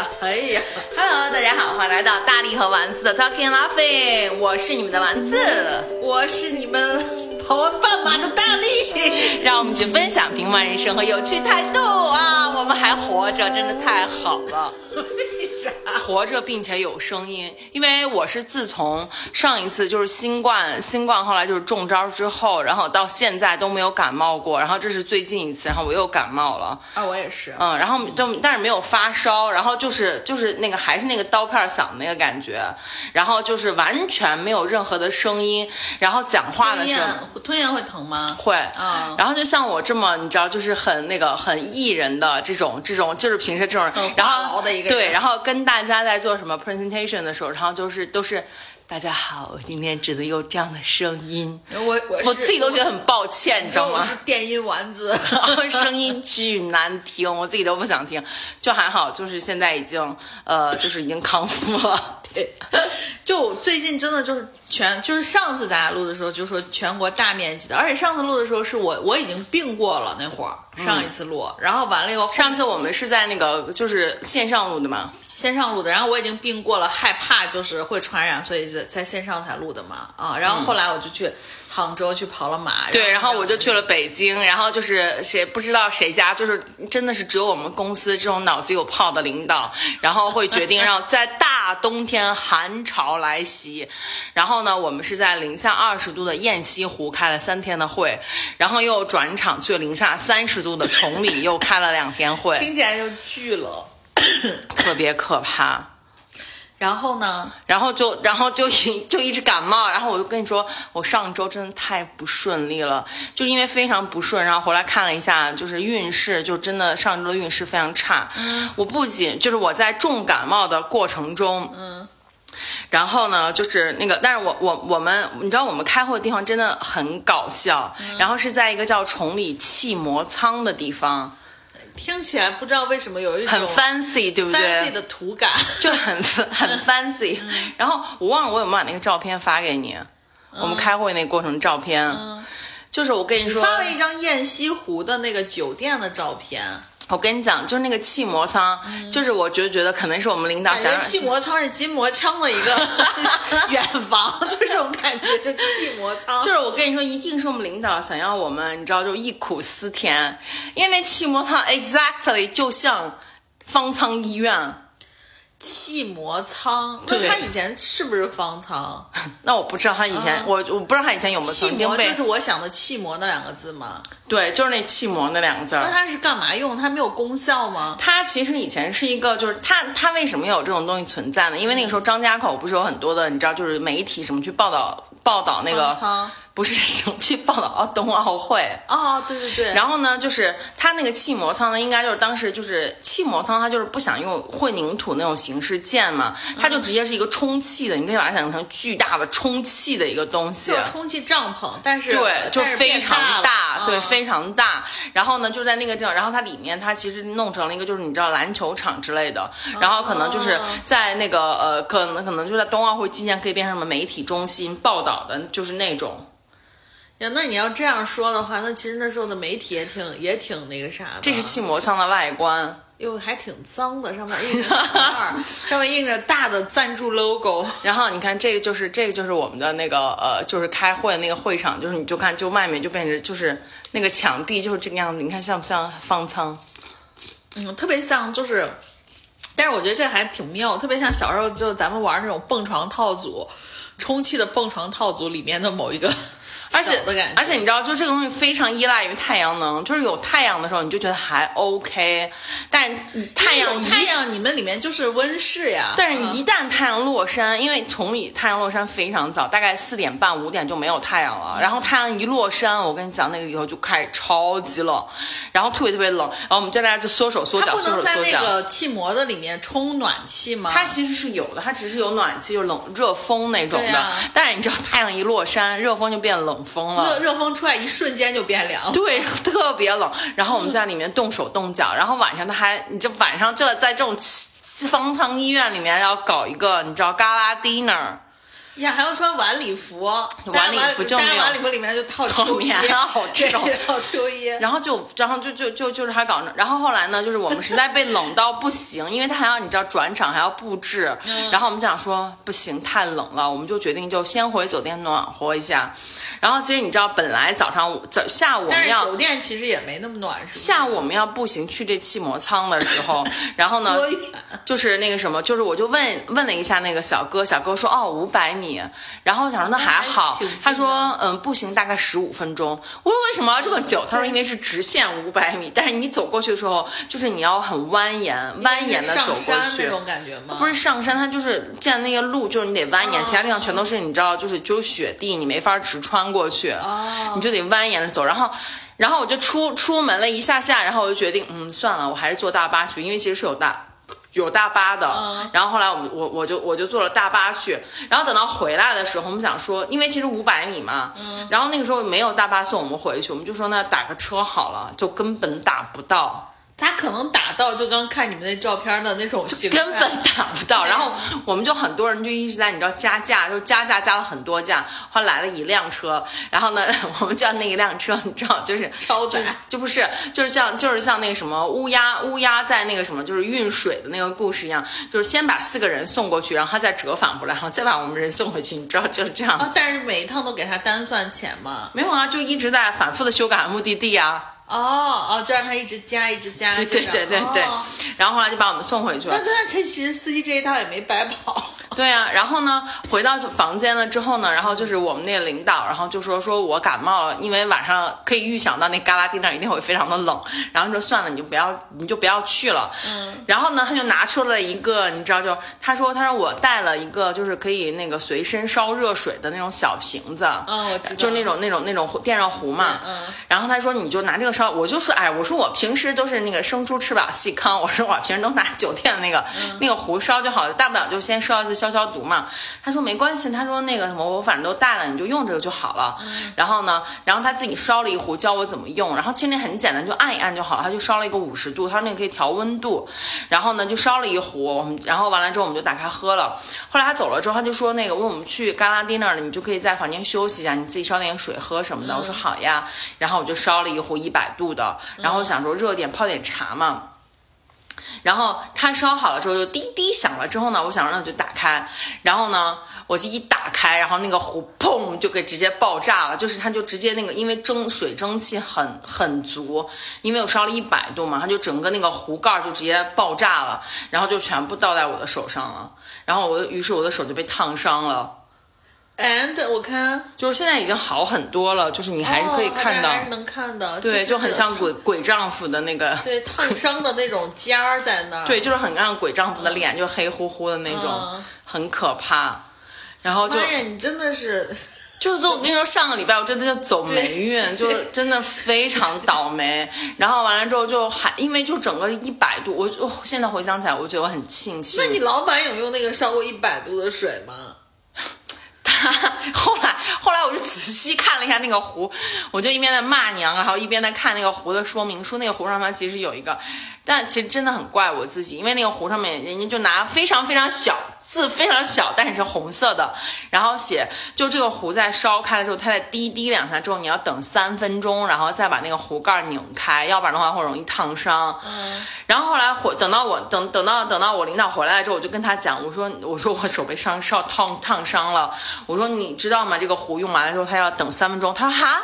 呀，哎呀，Hello，大家好，欢迎来到大力和丸子的 Talking Laughing，我是你们的丸子，我是你们跑完半马的大力，让我们去分享平凡人生和有趣态度啊！我们还活着，真的太好了。活着并且有声音，因为我是自从上一次就是新冠，新冠后来就是中招之后，然后到现在都没有感冒过，然后这是最近一次，然后我又感冒了啊，我也是，嗯，然后就但是没有发烧，然后就是就是那个还是那个刀片嗓那个感觉，然后就是完全没有任何的声音，然后讲话的时候吞咽会疼吗？会，嗯，然后就像我这么你知道就是很那个很艺人的这种这种就是平时这种，然后对，然后跟。跟大家在做什么 presentation 的时候，然后就是都是大家好，我今天只能用这样的声音，我我我自己都觉得很抱歉，你知道吗？我是电音丸子，声音巨难听，我自己都不想听，就还好，就是现在已经呃，就是已经康复了。对，就最近真的就是全，就是上次咱俩录的时候就说全国大面积的，而且上次录的时候是我我已经病过了那会儿，上一次录，然后完了以后，上次我们是在那个就是线上录的嘛。线上录的，然后我已经病过了，害怕就是会传染，所以在在线上才录的嘛，啊，然后后来我就去杭州去跑了马，对，然后我就去了北京，然后就是谁不知道谁家，就是真的是只有我们公司这种脑子有泡的领导，然后会决定让在大冬天寒潮来袭，然后呢，我们是在零下二十度的雁西湖开了三天的会，然后又转场去零下三十度的崇礼又开了两天会，听起来就巨冷。特别可怕，然后呢？然后就，然后就一就一直感冒，然后我就跟你说，我上周真的太不顺利了，就是因为非常不顺，然后回来看了一下，就是运势，就真的上周的运势非常差。嗯，我不仅就是我在重感冒的过程中，嗯，然后呢，就是那个，但是我我我们，你知道我们开会的地方真的很搞笑，然后是在一个叫崇礼汽摩舱的地方。听起来不知道为什么有一种很 fancy，对不对？fancy 的土感就很很 fancy。然后我忘了我有没有把那个照片发给你，我们开会那过程照片，就是我跟你说发了一张雁西湖的那个酒店的照片。我跟你讲，就是那个气膜舱，就是我就觉得可能是我们领导想让气膜舱是筋膜枪的一个 远房，就这种感觉，就气膜舱。就是我跟你说，一定是我们领导想要我们，你知道，就忆苦思甜，因为那气膜舱 exactly 就像方舱医院。气膜舱，那他以前是不是方舱？那我不知道他以前，我我不知道他以前有没有曾经被。就是我想的气膜那两个字吗？对，就是那气膜那两个字。那它是干嘛用？它没有功效吗？它其实以前是一个，就是它它为什么有这种东西存在呢？因为那个时候张家口不是有很多的，你知道，就是媒体什么去报道报道那个。不是什么去报道冬奥会哦，对对对。然后呢，就是他那个气膜舱呢，应该就是当时就是气膜舱，他就是不想用混凝土那种形式建嘛，它就直接是一个充气的，你可以把它想象成巨大的充气的一个东西。充气帐篷，但是对，就非常大，对，非常大。然后呢，就在那个地方，然后它里面它其实弄成了一个就是你知道篮球场之类的，然后可能就是在那个呃，可能可能就在冬奥会期间可以变成什么媒体中心报道的，就是那种。呀，那你要这样说的话，那其实那时候的媒体也挺也挺那个啥的。这是气膜舱的外观，哟，还挺脏的，上面印着 上面印着大的赞助 logo。然后你看，这个就是这个就是我们的那个呃，就是开会那个会场，就是你就看，就外面就变成就是那个墙壁就是这个样子，你看像不像方舱？嗯，特别像，就是，但是我觉得这还挺妙，特别像小时候就咱们玩那种蹦床套组，充气的蹦床套组里面的某一个。而且而且你知道，就这个东西非常依赖于太阳能，就是有太阳的时候，你就觉得还 OK。但太阳太阳，你们里面就是温室呀。但是，一旦太阳落山，因为崇礼太阳落山非常早，大概四点半五点就没有太阳了。然后太阳一落山，我跟你讲，那个以后就开始超级冷，然后特别特别冷。然后我们叫大家就缩手缩脚，缩手缩脚。在那个气膜的里面充暖气吗？它其实是有的，它只是有暖气，就是冷热风那种的。但是你知道，太阳一落山，热风就变冷。风了，热热风出来，一瞬间就变凉，对，特别冷。然后我们在里面动手动脚，然后晚上他还，你这晚上就在这种方舱医院里面要搞一个，你知道，gala dinner，呀，还要穿晚礼服，晚礼服就没有晚礼服里面就套秋衣，棉袄这种套秋衣。然后就，然后就就就就是还搞着，然后后来呢，就是我们实在被冷到不行，因为他还要你知道转场还要布置，然后我们就想说不行，太冷了，我们就决定就先回酒店暖和一下。然后其实你知道，本来早上早下午我们要酒店其实也没那么暖，是吧下午我们要步行去这气膜舱的时候，然后呢，就是那个什么，就是我就问问了一下那个小哥，小哥说哦五百米，然后我想说那还好他说嗯步行大概十五分钟，我说为什么要这么久？他说因为是直线五百米，但是你走过去的时候，就是你要很蜿蜒蜿蜒的走过上山那去。种感觉吗？不是上山，它就是见那个路，就是你得蜿蜒，哦其他地方全都是你知道，就是就有雪地，你没法直穿过去。哦，你就得蜿蜒着走，然后，然后我就出出门了一下下，然后我就决定，嗯，算了，我还是坐大巴去，因为其实是有大有大巴的。嗯然后后来我们我我就我就坐了大巴去，然后等到回来的时候，我们想说，因为其实五百米嘛，嗯然后那个时候没有大巴送我们回去，我们就说那打个车好了，就根本打不到。咋可能打到？就刚看你们那照片的那种形，根本打不到。然后我们就很多人就一直在你知道加价，就加价加了很多价。后来来了一辆车，然后呢，我们叫那一辆车，你知道就是超载就就不是就是像就是像那个什么乌鸦乌鸦在那个什么就是运水的那个故事一样，就是先把四个人送过去，然后他再折返回来，然后再把我们人送回去，你知道就是这样。啊！但是每一趟都给他单算钱嘛。没有啊，就一直在反复的修改目的地啊。哦哦，就让他一直加，一直加，对对对对对哦，然后后来就把我们送回去了那。那他其实司机这一趟也没白跑。对啊，然后呢，回到房间了之后呢，然后就是我们那个领导，然后就说说我感冒了，因为晚上可以预想到那旮旯地那儿一定会非常的冷，然后说算了，你就不要你就不要去了。嗯，然后呢，他就拿出了一个，你知道就他说他说我带了一个就是可以那个随身烧热水的那种小瓶子，嗯，我知道，就是那种那种那种电热壶嘛。嗯，然后他说你就拿这个烧，我就说哎，我说我平时都是那个生猪吃不了细糠，我说我平时都拿酒店的那个、那个壶烧就好了，大不了就先烧一次消消毒嘛。他说没关系，他说那个什么我反正都带了，你就用这个就好了。然后呢，然后他自己烧了一壶教我怎么用，然后其实那很简单，就按一按就好了。他就烧了一个五十度，他说那个可以调温度，然后呢就烧了一壶，我们然后完了之后我们就打开喝了。后来他走了之后，他就说那个问我们去旮旯地那儿了，你就可以在房间休息一下，你自己烧点水喝什么的。我说好呀，然后我就烧了一壶一百度的，然后想说热点泡点茶嘛。然后它烧好了之后就滴滴响了，之后呢，我想说那我就打开，然后呢，我就一打开，然后那个壶砰就给直接爆炸了，就是它就直接那个因为蒸水蒸气很很足，因为我烧了一百度嘛，它就整个那个壶盖就直接爆炸了，然后就全部倒在我的手上了，然后我于是我的手就被烫伤了，and 我看就是现在已经好很多了，就是你还是可以看到，哦还是能看的，对，是就很像鬼鬼丈夫的那个。对 烫伤的那种尖儿在那儿，对，就是很像鬼丈夫的脸，就是黑乎乎的那种，嗯很可怕。然后就妈呀，你真的是 就是我跟你说，上个礼拜我真的就走霉运，就真的非常倒霉。然后完了之后就还因为就整个一百度，我就、哦现在回想起来，我觉得我很庆幸。那你老板有用那个烧过一百度的水吗？他 后来后来我就仔细看了一下那个壶，我就一边在骂娘，然后一边在看那个壶的说明书。那个壶上面其实有一个，但其实真的很怪我自己，因为那个壶上面人家就拿非常非常小字非常小，但是是红色的，然后写就这个壶在烧开了之后，它在滴滴两下之后，你要等三分钟，然后再把那个壶盖拧开，要不然的话会容易烫伤。嗯，然后后来回等到我等等到等到我领导回来之后，我就跟他讲，我说我说我手被烧烧烫烫伤了，我说你知道吗？这个壶用完了之后，他要等三分钟。他说哈，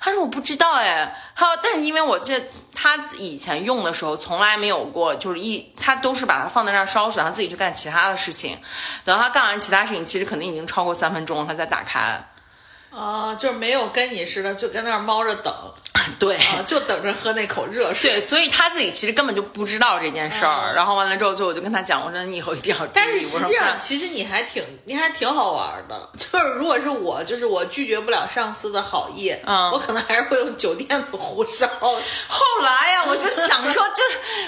他说我不知道哎。他说但是因为我这他以前用的时候从来没有过，就是一他都是把它放在那儿烧水，他自己去干其他的事情。等他干完其他事情，其实肯定已经超过三分钟了，他再打开。啊，就是没有跟你似的，就跟那儿猫着等 对。啊，就等着喝那口热水。对，所以他自己其实根本就不知道这件事儿，嗯然后完了之后，就我就跟他讲，我说你以后一定要。但是实际上，其实你还挺，你还挺好玩的。就是如果是我，就是我拒绝不了上司的好意，嗯我可能还是会用酒店的壶烧。后来呀，我就想说，就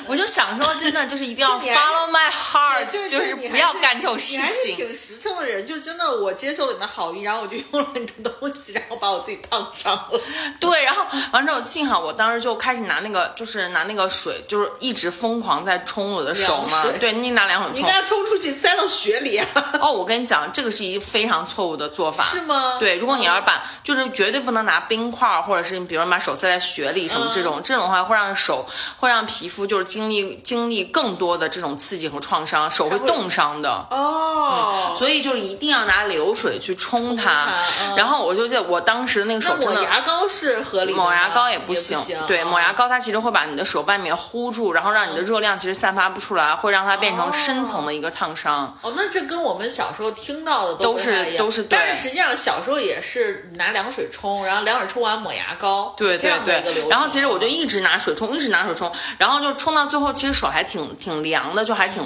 我就想说，真的就是一定要 follow my heart，就就是不要干这种事情你还是情。挺实诚的人，就真的我接受了你的好意，然后我就用了你的东西，然后把我自己烫伤了。对，然后完了之之后，幸好我当时就开始拿那个，就是拿那个水，就是一直疯狂在冲我的手嘛。对，你拿凉水冲你应。该冲出去塞到雪里啊？哦，我跟你讲，这个是一个非常错误的做法。是吗？对，如果你要是把，就是绝对不能拿冰块儿，或者是你比如把手塞在雪里什么这种，这种的话会让手会让皮肤就是经历经历更多的这种刺激和创伤，手会冻伤的。哦，所以就是一定要拿流水去冲它。它嗯然后我就记得我当时那个手那真的。抹牙膏是合理牙膏也也不行，行。对，哦抹牙膏它其实会把你的手外面糊住，然后让你的热量其实散发不出来，会让它变成深层的一个烫伤。哦，那这跟我们小时候听到的都是都是对但是实际上小时候也是拿凉水冲，然后凉水冲完抹牙膏，对对对，然后其实我就一直拿水冲，一直拿水冲，然后就冲到最后，其实手还挺挺凉的，就还挺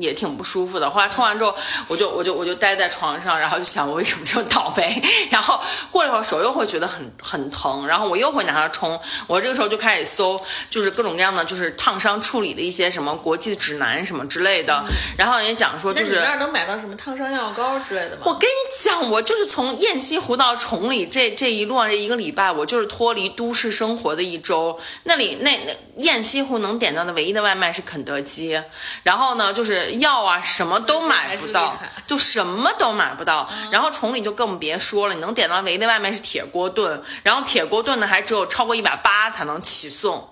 也挺不舒服的。后来冲完之后，我就我就我就待在床上，然后就想我为什么这么倒霉。然后过了一会儿手又会觉得很很疼，然后我又会拿它冲。我这个时候就开始搜，就是各种各样的就是烫伤处理的一些什么国际指南什么之类的。然后人家讲说就是那你那儿能买到什么烫伤药膏之类的吗？我跟你讲，我就是从雁栖湖到崇礼这这一路上这一个礼拜，我就是脱离都市生活的一周。那里那那雁栖湖能点到的唯一的外卖是肯德基，然后呢，就是药啊什么都买不到就什么都买不到。然后崇礼就更别说了，你能点到唯一的外卖是铁锅炖，然后铁锅炖呢还只有超过一百八才能起送。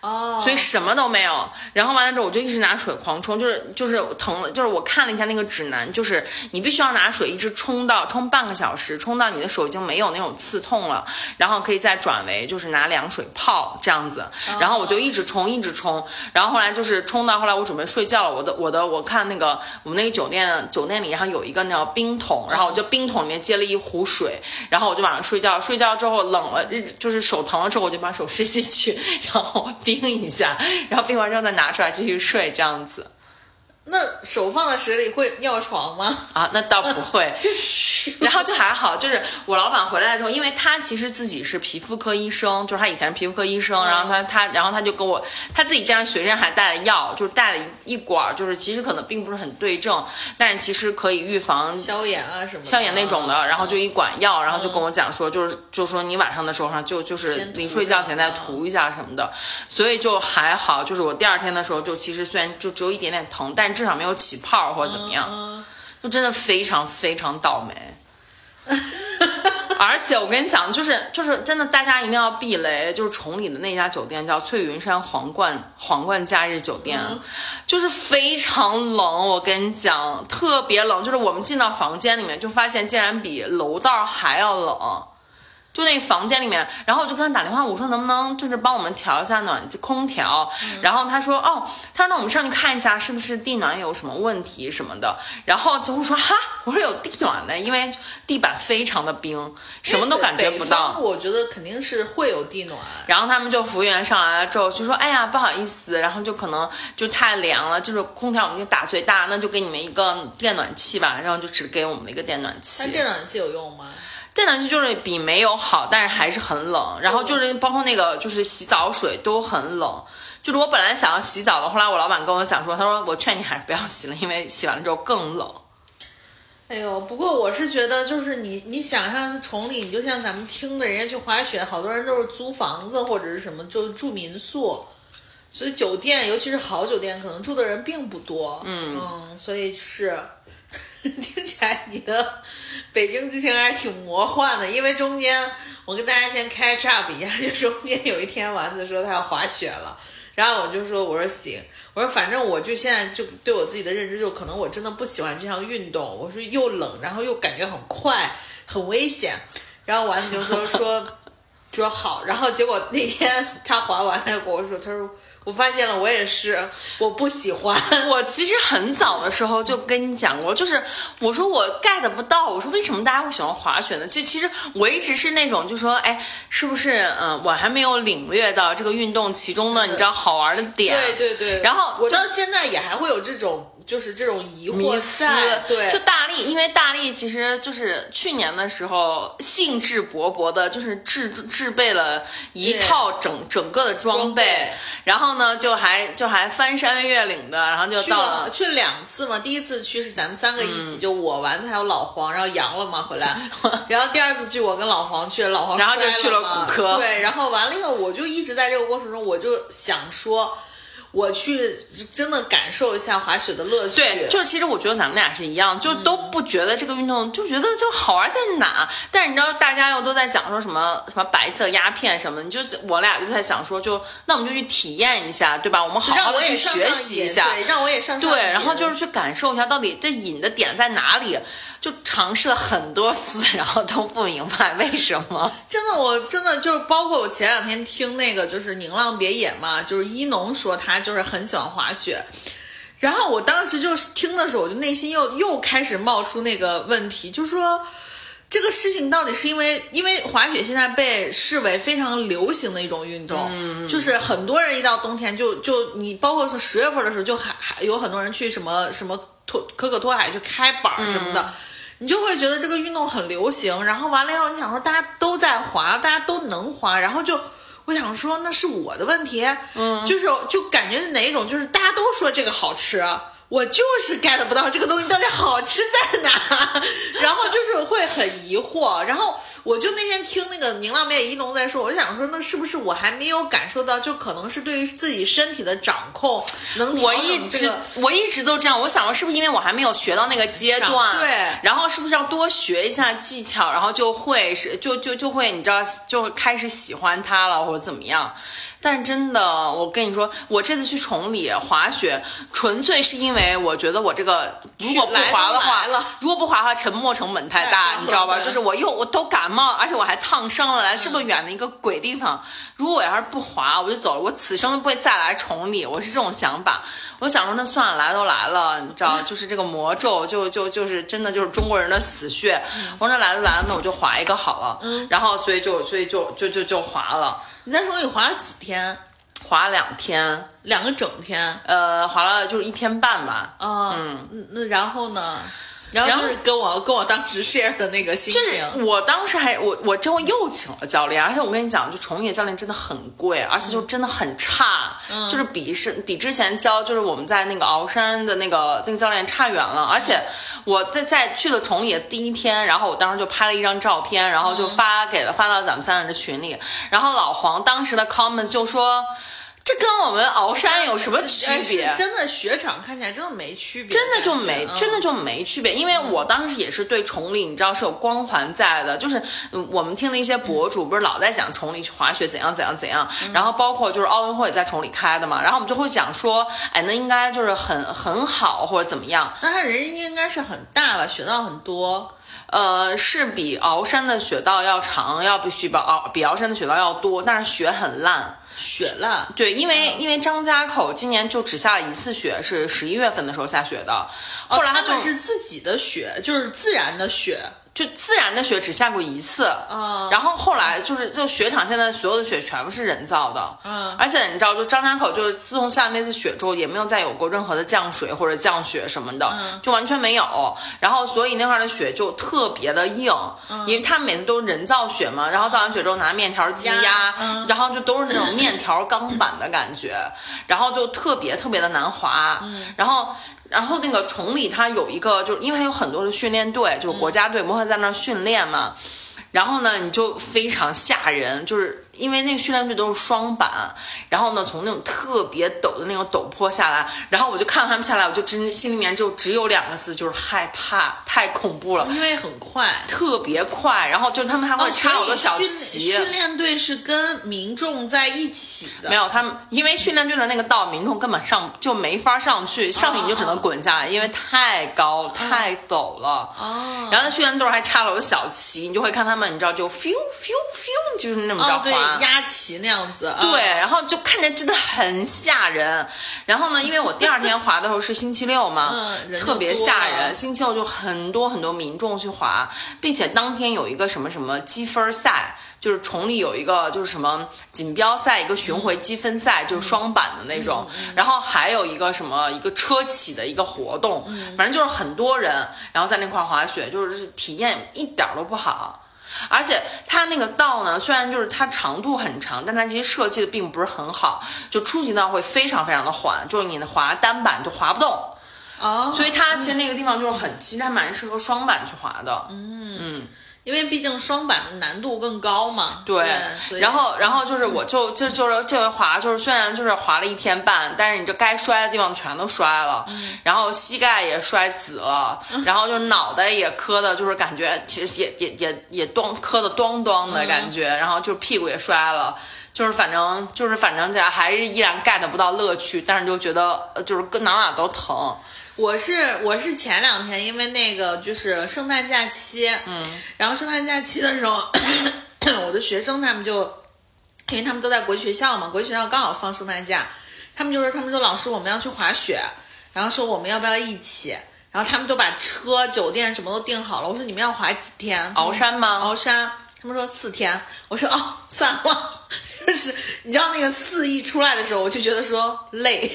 哦，所以什么都没有。然后完了之后，我就一直拿水狂冲，就是就是疼了，就是我看了一下那个指南，就是你必须要拿水一直冲到冲半个小时，冲到你的手已经没有那种刺痛了，然后可以再转为就是拿凉水泡这样子。然后我就一直冲，一直冲，然后后来就是冲到后来我准备睡觉了，我的我的我看那个我们那个酒店酒店里，然后有一个那种冰桶，然后我就冰桶里面接了一壶水，然后我就晚上睡觉，睡觉之后冷了，就是手疼了之后，我就把手伸进去，然后 冰一下，然后冰完之后再拿出来继续睡，这样子那手放在水里会尿床吗？啊，那倒不会。然后就还好，就是我老板回来的时候，因为他其实自己是皮肤科医生，就是他以前是皮肤科医生，然后他他然后他就跟我他自己竟然随身还带了药，就是带了一一管，就是其实可能并不是很对症，但是其实可以预防消炎啊什么？消炎那种的，然后就嗯一管药，然后就跟我讲说，就是就说你晚上的时候上就就是临睡觉前再涂一下什么的，所以就还好。就是我第二天的时候，就其实虽然就只有一点点疼，但至少没有起泡或者怎么样，嗯就真的非常非常倒霉。而且我跟你讲，就是就是真的，大家一定要避雷。就是崇礼的那家酒店叫翠云山皇冠皇冠假日酒店，就是非常冷。我跟你讲，特别冷。就是我们进到房间里面，就发现竟然比楼道还要冷。就那房间里面，然后我就跟他打电话，我说能不能就是帮我们调一下暖空调？然后他说哦，他说那我们上去看一下是不是地暖有什么问题什么的。然后就会说哈，我说有地暖的，因为地板非常的冰，什么都感觉不到方。我觉得肯定是会有地暖。然后他们就服务员上来了之后就说：“哎呀，不好意思，然后就可能就太凉了，就是空调我们就打最大，那就给你们一个电暖器吧。”然后就只给我们一个电暖器。那电暖器有用吗？电暖气就是比没有好，但是还是很冷。然后就是包括那个就是洗澡水都很冷。就是我本来想要洗澡的，后来我老板跟我讲说，他说我劝你还是不要洗了，因为洗完了之后更冷。哎呦，不过我是觉得，就是你你想象崇礼，你就像咱们听的，人家去滑雪，好多人都是租房子或者是什么，就是住民宿，所以酒店，尤其是好酒店，可能住的人并不多。嗯所以是 听起来你的 北京之行还是挺魔幻的，因为中间我跟大家先 catch up 一下，就中间有一天丸子说他要滑雪了。然后我就说，我说行，我说反正我就现在就对我自己的认知，就可能我真的不喜欢这项运动。我说又冷，然后又感觉很快，很危险。然后丸子就说说说好，然后结果那天他滑完，他就跟我说，他说我发现了，我也是，我不喜欢。我其实很早的时候就跟你讲过，就是我说我 get 不到，我说为什么大家会喜欢滑雪呢？其其实我一直是那种就说，哎，是不是嗯、呃我还没有领略到这个运动其中的你知道好玩的点？对对对，然后我到现在也还会有这种就是这种疑惑对，就大力，因为大力其实就是去年的时候兴致勃勃的，就是制制备了一套整整个的装装备然后呢就还就还翻山越岭的，然后就去到了去了两次嘛，第一次去是咱们三个一嗯起，就我丸子还有老黄，然后阳了嘛回来，然后第二次去我跟老黄去，老黄然后就去了骨科对，然后完了以后我就一直在这个过程中，我就想说。我去真的感受一下滑雪的乐趣，对，就其实我觉得咱们俩是一样，就都不觉得这个运动，就觉得就好玩在哪。但是你知道，大家又都在讲说什么什么白色鸦片什么，你就我俩就在想说，就那我们就去体验一下，对吧？我们好好的去学习一下，对，让我也上上对，然后就是去感受一下到底这瘾的点在哪里，就尝试了很多次，然后都不明白为什么。真的，我真的就是包括我前两天听那个就是宁浪别野嘛，就是一农说他就是很喜欢滑雪，然后我当时就是听的时候，我就内心又又开始冒出那个问题，就是说。这个事情到底是因为，因为滑雪现在被视为非常流行的一种运动，就是很多人一到冬天就就你包括是十月份的时候，就还还有很多人去什么什么托可可托海去开板什么的，你就会觉得这个运动很流行，然后完了以后，你想说大家都在滑，大家都能滑，然后就我想说那是我的问题，嗯，就是就感觉哪一种就是大家都说这个好吃。我就是 get 不到这个东西到底好吃在哪，然后就是会很疑惑，然后我就那天听那个宁浪妹一农在说，我就想说，那是不是我还没有感受到，就可能是对于自己身体的掌控能调我一直、整这个我一直都这样，我想说是不是因为我还没有学到那个阶段？对然后是不是要多学一下技巧，然后就会是就就就会你知道就开始喜欢它了或者怎么样？但是真的，我跟你说，我这次去崇礼滑雪，纯粹是因为我觉得我这个如果不滑的话如果不滑的话，沉没成本太太大，你知道吧？就是我又我都感冒，而且我还烫伤了，来这么远的一个鬼地方，如果我要是不滑，我就走了，我此生不会再来崇礼，我是这种想法。我想说，那算了，来都来了，你知道，就是这个魔咒，就就就是真的就是中国人的死穴。我说那来都来了，那我就滑一个好了。然后所以就所以就就就就滑了，你在水里滑了几天？滑了两天，两个整天。呃，滑了就是一天半吧。啊，嗯，那然后呢？然然后后就是跟我跟我当直 share 的那个心就情，是我当时还我我之后又请了教练，而且我跟你讲，就崇野教练真的很贵，而且就真的很差，就是比是比之前教就是我们在那个鳌山的那个那个教练差远了。而且我在在去了崇礼的第一天，然后我当时就拍了一张照片，然后就发给了发到咱们三人的群里，然后老黄当时的 comments 就说。这跟我们鳌山有什么区哎别？真的雪场看起来真的没区别，真的就没，嗯真的就没区别。因为我当时也是对崇礼，你知道是有光环在的，就是嗯我们听的一些博主不是老在讲崇礼去滑雪怎样怎样怎样，然后包括就是奥运会在崇礼开的嘛，然后我们就会讲说，哎，那应该就是很很好或者怎么样，那它人家应该是很大吧，雪道很多。呃，是比鳌山的雪道要长，要必须比鳌比鳌山的雪道要多，但是雪很烂。雪烂，对，因为、因为张家口今年就只下了一次雪，是十一月份的时候下雪的，后来哦他就、们是自己的雪，就是自然的雪。就自然的雪只下过一次，嗯然后后来就是就雪场现在所有的雪全部是人造的，嗯而且你知道，就张家口就是自从下那次雪之后，也没有再有过任何的降水或者降雪什么的，嗯就完全没有。然后所以那块儿的雪就特别的硬，嗯因为他们每次都是人造雪嘛，然后造完雪之后拿面条机压，然后就都是那种面条钢板的感觉，然后就特别特别的难滑，嗯然后。然后那个崇礼它有一个，就是因为它有很多的训练队，就是国家队，模特在那儿训练嘛。然后呢，你就非常吓人，就是因为那个训练队都是双板，然后呢，从那种特别陡的那种陡坡下来，然后我就看到他们下来，我就真心里面就只有两个字，就是害怕，太恐怖了，因为很快。特别快，然后就他们还会哦，插好多小旗。训训练队是跟民众在一起的，没有，他们因为训练队的那个道，民众根本上就没法上去，上去你就只能滚下来，因为太高太陡了。哦，然后那训练队还插了有小旗，你就会看他们，你知道就 feel feel feel，就是那么着滑。压旗那样子。对，然后就看着真的很吓人。然后呢，因为我第二天滑的时候是星期六嘛，嗯，特别吓人。星期六就很多很多民众去滑，并且当天有一个什么什么积分赛。就是崇礼有一个就是什么锦标赛，一个巡回积分赛，就是双板的那种。然后还有一个什么一个车企的一个活动，反正就是很多人，然后在那块滑雪，就是体验一点都不好。而且它那个道呢，虽然就是它长度很长，但它其实设计的并不是很好，就初级道会非常非常的缓，就是你的滑单板就滑不动。哦，所以它其实那个地方就是很，其实还蛮适合双板去滑的。嗯嗯。因为毕竟双板的难度更高嘛，对，然后然后就是我就就就是这回滑就是虽然就是滑了一天半，但是你这该摔的地方全都摔了，然后膝盖也摔紫了，然后就脑袋也磕的，就是感觉其实也也也也咚磕的咚咚的感觉，然后就屁股也摔了，就是反正就是反正这还是依然 get 不到乐趣，但是就觉得就是哪哪都疼。我是我是前两天，因为那个就是圣诞假期，嗯，然后圣诞假期的时候，我的学生他们就，因为他们都在国际学校嘛，国际学校刚好放圣诞假，他们就说他们说老师我们要去滑雪，然后说我们要不要一起，然后他们都把车、酒店什么都订好了。我说你们要滑几天？鳌山吗？鳌山。他们说四天。我说哦，算了，就是你知道那个四一出来的时候，我就觉得说累。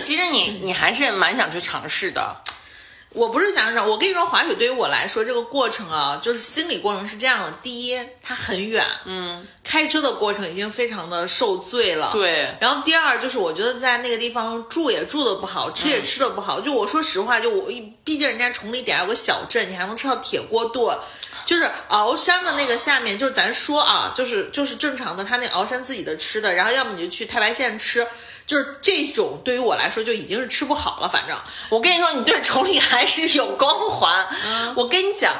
其实你你还是蛮想去尝试的，我不是想让，我跟你说，滑雪对于我来说，这个过程啊，就是心理过程是这样的：第一，它很远，嗯，开车的过程已经非常的受罪了，对。然后第二，就是我觉得在那个地方住也住的不好，吃也吃的不好。就我说实话，就我毕竟人家崇礼底下有个小镇，你还能吃到铁锅炖，就是鳌山的那个下面，就咱说啊，就是就是正常的，他那鳌山自己的吃的，然后要么你就去太白县吃。就是这种对于我来说就已经是吃不好了。反正我跟你说，你对崇礼还是有光环。嗯，我跟你讲，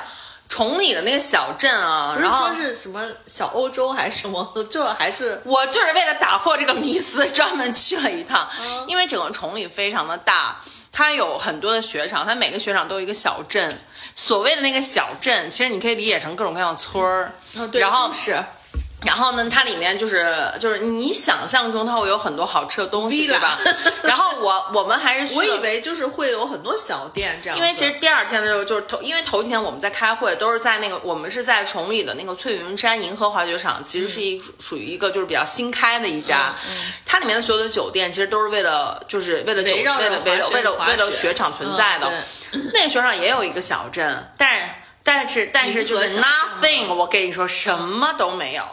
崇礼的那个小镇啊，然后说是什么小欧洲还是什么的，就还是我就是为了打破这个迷思，专门去了一趟。因为整个崇礼非常的大，它有很多的雪场，它每个雪场都有一个小镇。所谓的那个小镇，其实你可以理解成各种各样的村儿。嗯，对，然后是。然后呢，它里面就是就是你想象中它会有很多好吃的东西，对吧？然后我我们还是我以为就是会有很多小店这样。因为其实第二天的时候就是头，因为头几天我们在开会，都是在那个我们是在崇礼的那个翠云山银河滑雪场，其实是一属于一个就是比较新开的一家，它里面的所有的酒店其实都是为了就是为了酒为了为了为了为了雪场存在的。那个雪场也有一个小镇，但是。但是但是就是 nothing，我跟你说什么都没有。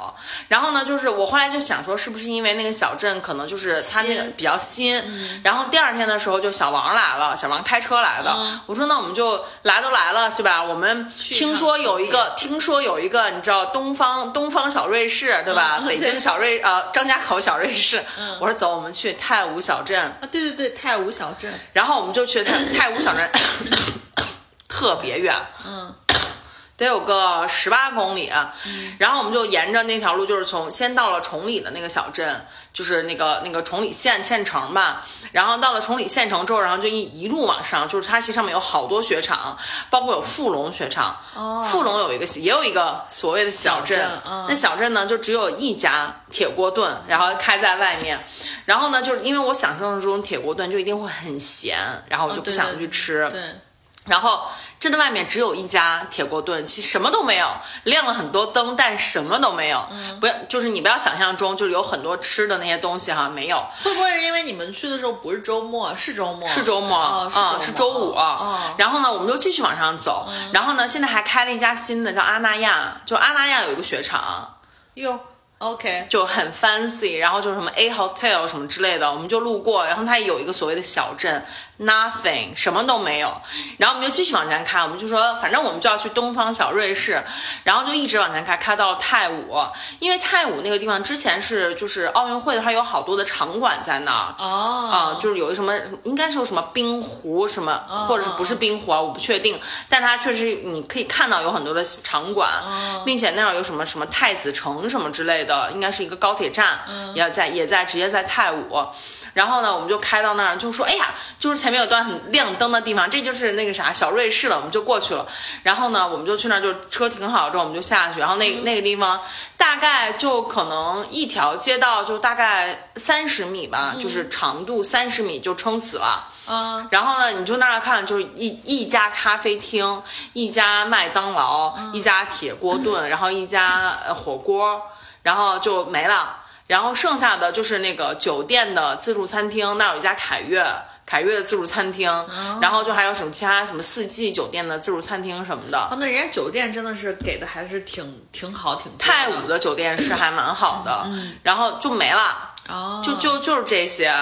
然后呢，就是我后来就想说，是不是因为那个小镇可能就是它那个比较新。然后第二天的时候，就小王来了，小王开车来的。我说那我们就来都来了，对吧？我们听说有一个，听说有一个，你知道东方东方小瑞士，对吧？北京小瑞呃张家口小瑞士。我说走，我们去太武小镇。啊，对对对，太武小镇。然后我们就去太太武小镇，特别远。嗯。得有个十八公里，然后我们就沿着那条路，就是从先到了崇礼的那个小镇，就是那个那个崇礼县县城吧。然后到了崇礼县城之后，然后就一一路往上，就是它其实上面有好多雪场，包括有富龙雪场。哦，富龙有一个也有一个所谓的小镇，那小镇呢就只有一家铁锅炖，然后开在外面。然后呢，就是因为我想象中铁锅炖就一定会很咸，然后我就不想去吃。对，然后。真的外面只有一家铁锅炖，其实什么都没有，亮了很多灯，但什么都没有。不要，就是你不要想象中就是有很多吃的那些东西哈，没有。会不会是因为你们去的时候不是周末？是周末？是周末啊，是周五。然后呢，我们就继续往上走。然后呢，现在还开了一家新的，叫阿那亚，就阿那亚有一个雪场。哟。OK，就很 fancy，然后就是什么 A hotel 什么之类的，我们就路过，然后它有一个所谓的小镇，nothing，什么都没有，然后我们就继续往前开，我们就说反正我们就要去东方小瑞士，然后就一直往前开，开到了泰武，因为泰武那个地方之前是就是奥运会的它有好多的场馆在那儿，哦，啊，就是有一什么应该是有什么冰湖什么，或者是不是冰湖啊，我不确定，但它确实你可以看到有很多的场馆，并且那儿有什么什么太子城什么之类的。应该是一个高铁站，也在也在直接在泰武，然后呢，我们就开到那儿，就说哎呀，就是前面有段很亮灯的地方，这就是那个啥小瑞士了，我们就过去了。然后呢，我们就去那儿，就车停好之后，我们就下去。然后那那个地方大概就可能一条街道就大概三十米吧，就是长度三十米就撑死了。嗯，然后呢，你就那儿看，就是一一家咖啡厅，一家麦当劳，一家铁锅炖，然后一家呃火锅，然后就没了。然后剩下的就是那个酒店的自助餐厅，那有一家凯悦，凯悦的自助餐厅，然后就还有什么其他什么四季酒店的自助餐厅什么的。哦，那人家酒店真的是给的还是挺挺好，挺的泰武的酒店是还蛮好的，然后就没了，哦，就就就是这些。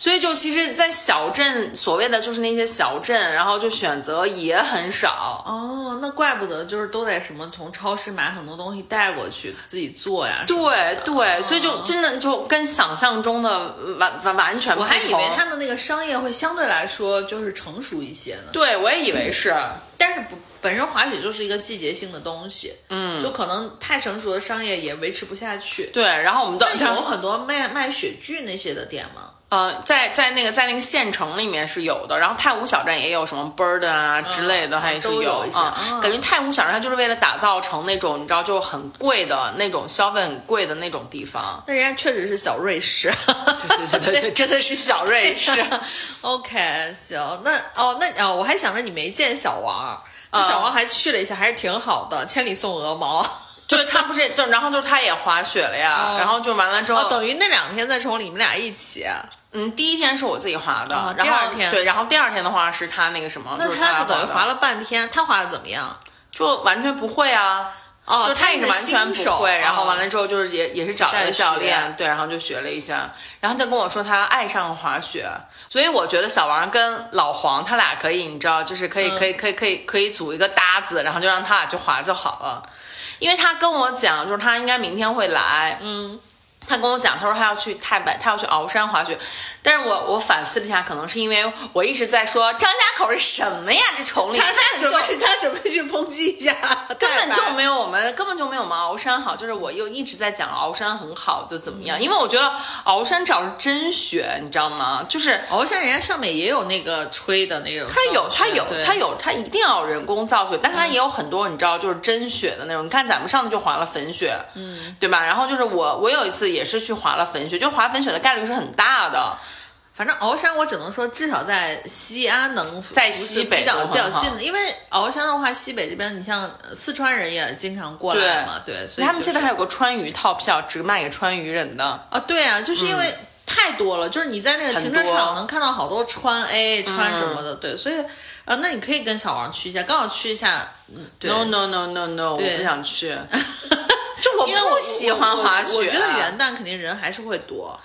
所以就其实，在小镇，所谓的就是那些小镇，然后就选择也很少。哦，那怪不得就是都得什么从超市买很多东西带过去自己做呀。对对，所以就真的就跟想象中的完完完全不同。我还以为它的那个商业会相对来说就是成熟一些呢。对我也以为是，但是不，本身滑雪就是一个季节性的东西，嗯，就可能太成熟的商业也维持不下去。对。然后我们到有 很多卖卖雪具那些的店吗？呃，在在那个在那个县城里面是有的，然后太湖小镇也有什么 bird 啊之类的，还是都有一些啊。嗯感觉太湖小镇它就是为了打造成那种你知道就很贵的那种消费很贵的那种地方。那人家确实是小瑞士。对对对对，真的是小瑞士。OK，行，那哦，那哦，我还想着你没见小王，那小王还去了一下，还是挺好的，千里送鹅毛。就是他不是就然后就是他也滑雪了呀，然后就完了之后，哦，等于那两天在崇礼，你们俩一起。嗯，第一天是我自己滑的，啊然后第二天对，然后第二天的话是他那个什么，那就是他就等于滑了半天，他滑的怎么样？就完全不会啊。哦，就他也是完全不会，然后完哦了之后就是也也是找了个教练，对，然后就学了一下，然后就跟我说他爱上了滑雪，所以我觉得小王跟老黄他俩可以，你知道，就是可以可以可以可以可以组一个搭子，然后就让他俩去滑就好了，因为他跟我讲，就是他应该明天会来，嗯，他跟我讲，他说他要去太白，他要去鳌山滑雪，但是我我反思了一下，可能是因为我一直在说张家口是什么呀？这崇礼他准备 他准备去抨击一下，根本就没有。我们根本就没有我们鳌山好，就是我又一直在讲鳌山很好，就怎么样？因为我觉得鳌山找是真雪，你知道吗？就是鳌山人家上面也有那个吹的那种它有，它有，对它有，它一定要人工造雪，但它也有很多你知道，就是真雪的那种。你看咱们上次就滑了粉雪，嗯，对吧？然后就是我，我有一次也是去滑了粉雪，就滑粉雪的概率是很大的。反正鳌山，我只能说，至少在西安能在西北比较比较近的，因为鳌山的话，西北这边，你像四川人也经常过来嘛，对，所以他们现在还有个川渝套票，只卖给川渝人的。啊，对啊，就是因为太多了，就是你在那个停车场能看到好多川 A 川什么的，对，所以啊，那你可以跟小王去一下，刚好去一下，No no no no no，我对。不想去，就我因为我不喜欢滑雪。我我觉得元旦肯定人还是会多，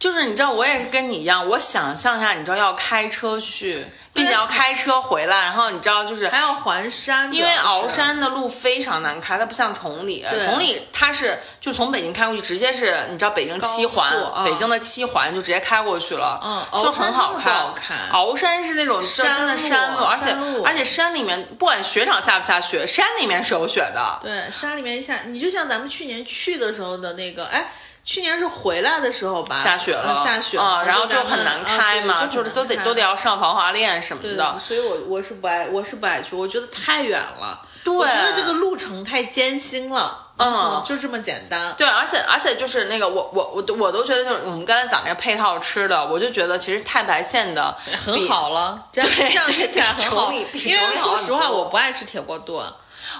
就是你知道，我也是跟你一样，我想象一下，你知道要开车去，并且要开车回来，然后你知道就是还要环山，因为鳌山的路非常难开，它不像崇礼，对崇礼它是就从北京开过去，直接是你知道北京七环北京的七环就直接开过去了，嗯就很好看。鳌山是那种山真的山路而且而且山里面不管雪场下不下雪，山里面是有雪的。对，山里面一下，你就像咱们去年去的时候的那个，哎，去年是回来的时候吧，下雪了，呃下雪啊、了，然后就很难开嘛，啊就是都得都得要上防滑链什么对的。所以我我是不爱，我是不爱去，我觉得太远了，对我觉得这个路程太艰辛了，嗯就这么简单。对，而且而且就是那个我我我都我都觉得就是我们刚才讲那个配套吃的，我就觉得其实太白县的很好了，这样对这样听起来很好。因为说实话，我不爱吃铁锅炖，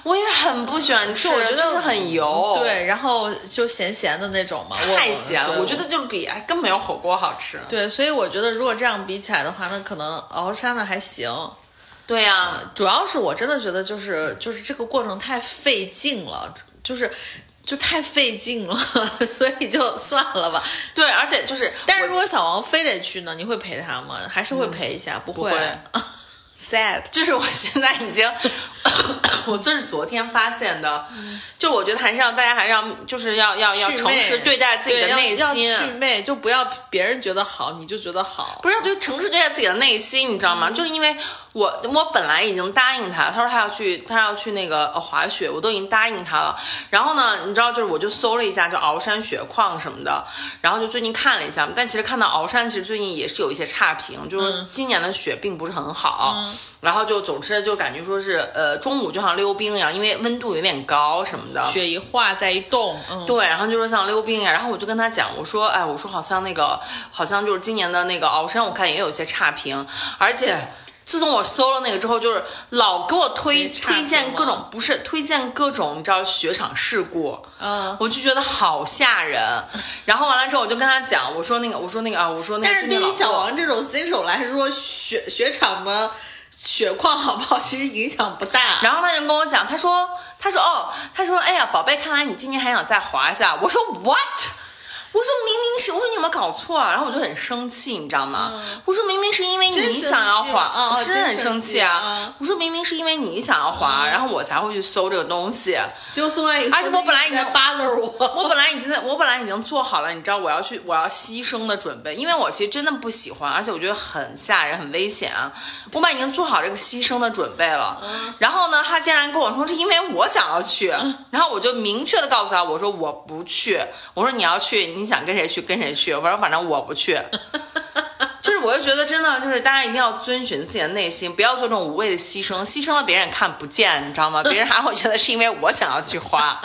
我也很不喜欢吃，我觉得就是很油，，对，然后就咸咸的那种嘛，太咸了，我觉得就比哎根本没有火锅好吃。对，所以我觉得如果这样比起来的话，那可能鳌山的还行。对呀、主要是我真的觉得就是就是这个过程太费劲了，就是就太费劲了，所以就算了吧。对，而且就是，但是如果小王非得去呢，你会陪他吗？还是会陪一下？不不会 sad。就是我现在已经，我这是昨天发现的，就我觉得还是要大家还是要就是要要要诚实对待自己的内要祛心。魅，就不要别人觉得好，你就觉得好。不是要，就诚实对待自己的内心，你知道吗？就是因为我我本来已经答应他，他说他要去他要去那个呃滑雪，我都已经答应他了。然后呢，你知道，就是我就搜了一下，就鳌山雪况什么的，然后就最近看了一下，但其实看到鳌山其实最近也是有一些差评，就是今年的雪并不是很好。然后就总之就感觉说是呃中午就像溜冰一样，因为温度有点高什么的。雪一化再一冻，嗯，对，然后就说像溜冰一样，然后我就跟他讲，我说，哎，我说好像那个，好像就是今年的那个鳌山，我看也有些差评，而且自从我搜了那个之后，就是老给我推推荐各种，不是推荐各种，你知道雪场事故，嗯。我就觉得好吓人。然后完了之后，我就跟他讲，我说那个，我说那个啊，我说那个但是对于小王这种新手来说，雪雪场的血况好不好，其实影响不大。然后他就跟我讲，他说，他说哦，他说，哎呀，宝贝，看来你今年还想再滑一下。我说 what？我说明明是，我说你有没有搞错啊？然后我就很生气，你知道吗？我说明明是因为你想要滑，我真的很生生气啊！我说明明是因为你想要滑，然后我才会去搜这个东西。结果送完以后，而且我本来已经在巴着我，我本来已经在，我本来已经做好了，你知道我要去，我要牺牲的准备，因为我其实真的不喜欢，而且我觉得很吓人，很危险啊。我本来已经做好这个牺牲的准备了，然后呢，他竟然跟我说是因为我想要去，然后我就明确的告诉他，我说我不去，我说你要去，你想跟谁去跟谁去，我说反正我不去。就是我就觉得真的就是大家一定要遵循自己的内心，不要做这种无谓的牺牲，牺牲了别人看不见，你知道吗？别人还会觉得是因为我想要去花。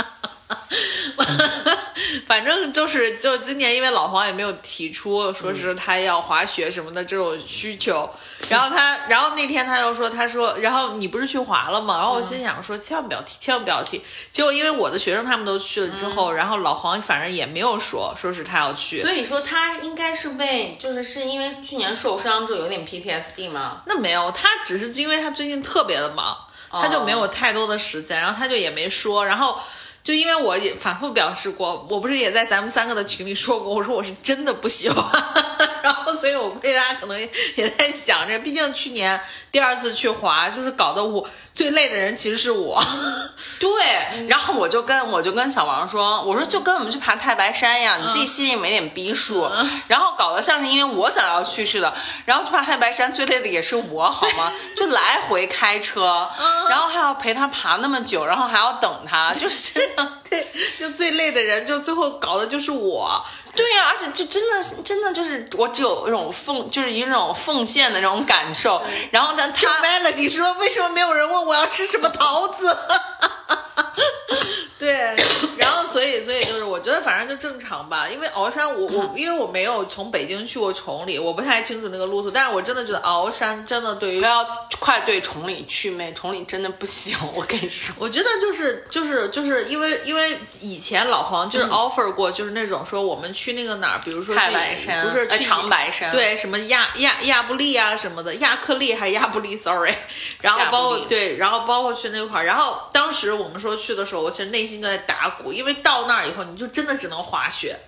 反正就是，就今年因为老黄也没有提出说是他要滑雪什么的这种需求，然后他，然后那天他又说，他说，然后你不是去滑了吗？然后我心想说，千万不要提，千万不要提。结果因为我的学生他们都去了之后，然后老黄反正也没有说，说是他要去。所以说他应该是被，就是是因为去年受伤之后有点 PTSD 吗？那没有，他只是因为他最近特别的忙，他就没有太多的时间，然后他就也没说，然后。就因为我也反复表示过，我不是也在咱们三个的群里说过，我说我是真的不喜欢，然后所以我估计大家可能也在想着，毕竟去年第二次去滑，就是搞得我最累的人其实是我。对，然后我就跟我就跟小王说，我说就跟我们去爬太白山一样，你自己心里没点逼数，然后搞得像是因为我想要去似的，然后去爬太白山最累的也是我，好吗？就来回开车，然后还要陪他爬那么久，然后还要等他，就是这样。对，就最累的人，就最后搞的就是我。对呀、而且就真的真的就是我只有一种奉，就是一种奉献的那种感受。然后呢，就他 Melody 说，为什么没有人问我要吃什么桃子？对，然后所以所以就是我觉得反正就正常吧，因为鳌山我我因为我没有从北京去过崇礼，我不太清楚那个路途，但是我真的觉得鳌山真的对于不要快对崇礼祛魅，崇礼真的不行，我跟你说。我觉得就是就是就是因为因为以前老黄就是 offer 过，就是那种说我们去那个哪儿，比如说去太白山呃不是去长白山对什么亚亚亚布力啊什么的，亚克力还是亚布力，sorry，然后包括对，然后包括去那块儿，然后当时我们说去的时候，我其实内心就在打鼓，因为到那儿以后你就真的只能滑雪。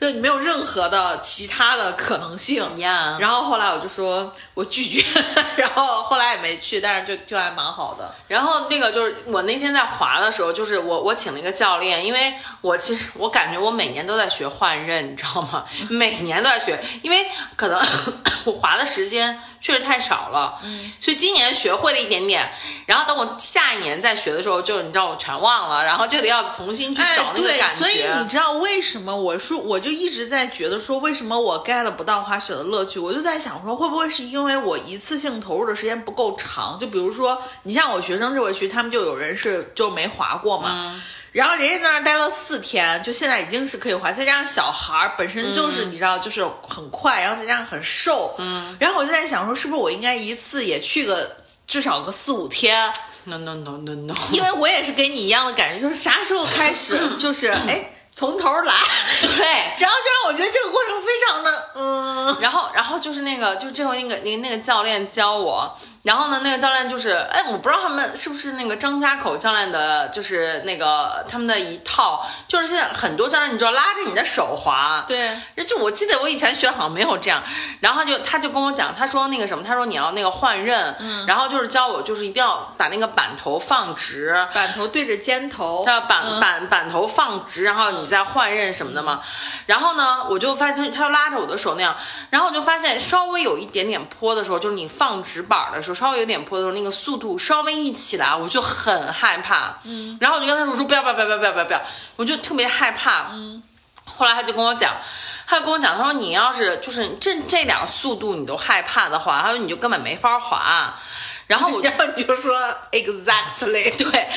就你没有任何的其他的可能性然后后来我就说我拒绝，然后后来也没去，但是就就还蛮好的。然后那个就是我那天在滑的时候，就是我我请了一个教练，因为我其实我感觉我每年都在学换刃，你知道吗？每年都在学，因为可能 我滑的时间确实太少了，嗯，所以今年学会了一点点，然后等我下一年再学的时候，就你知道我全忘了，然后就得要重新去找那个哎、感觉。对，所以你知道为什么我说我就一直在觉得说，为什么我 get 不到滑雪的乐趣？我就在想说，会不会是因为我一次性投入的时间不够长？就比如说，你像我学生这回去，他们就有人是就没滑过嘛。然后人家在那儿待了四天，就现在已经是可以滑，再加上小孩儿本身就是、你知道，就是很快，然后再加上很瘦，嗯，然后我就在想说，是不是我应该一次也去个至少个四五天？no no no no no，因为我也是跟你一样的感觉，就是啥时候开始，就是哎从头来，对。然后就让我觉得这个过程非常的嗯，然后然后就是那个就是这回那个那个那个教练教我。然后呢，那个教练就是，哎，我不知道他们是不是那个张家口教练的，就是那个他们的一套，就是现在很多教练，你知道拉着你的手滑，对，就我记得我以前学好像没有这样，然后就他就跟我讲，他说那个什么，他说你要那个换刃，嗯，然后就是教我就是一定要把那个板头放直，板头对着肩头，要板板板头放直，然后你再换刃什么的嘛，然后呢，我就发现他就拉着我的手那样，然后我就发现稍微有一点点坡的时候，就是你放直板的时候。稍微有点坡的时候，那个速度稍微一起来，我就很害怕。嗯，然后我就跟他说：“说不要不要不要不要不要不要！”我就特别害怕。嗯，后来他就跟我讲，他就跟我讲，他说：“你要是就是这这两个速度你都害怕的话，他说你就根本没法滑。”然后我然后 你就说 exactly 对。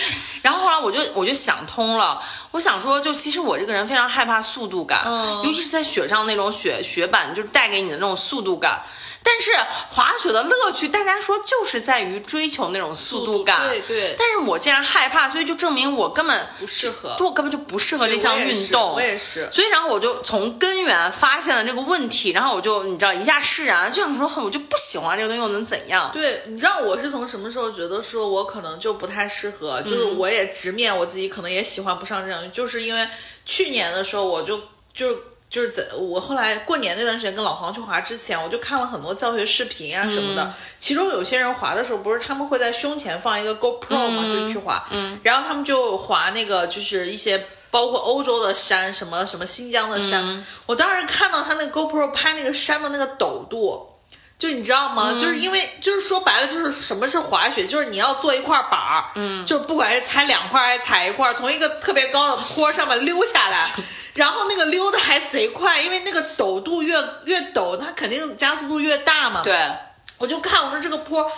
然后后来我就我就想通了，我想说，就其实我这个人非常害怕速度感，尤其是在雪上那种雪雪板，就是带给你的那种速度感。但是滑雪的乐趣，大家说就是在于追求那种速度感。对对。但是我竟然害怕，所以就证明我根本不适合，我根本就不适合这项运动。我也是。所以然后我就从根源发现了这个问题，然后我就你知道一下释然，就想说我就不喜欢这个东西，又能怎样？对，你知道我是从什么时候觉得说我可能就不太适合，就是我也直面我自己，可能也喜欢不上这样，就是因为去年的时候我就就。就是在我后来过年那段时间跟老黄去滑之前，我就看了很多教学视频啊什么的。其中有些人滑的时候，不是他们会在胸前放一个 GoPro 嘛，就去滑。嗯。然后他们就滑那个，就是一些包括欧洲的山，什么什么新疆的山。我当时看到他那 GoPro 拍那个山的那个陡度。就你知道吗？就是因为就是说白了，就是什么是滑雪，就是你要做一块板儿，嗯，就不管是踩两块还是踩一块，从一个特别高的坡上面溜下来，然后那个溜的还贼快，因为那个陡度越越陡，它肯定加速度越大嘛。对，我就看我说这个坡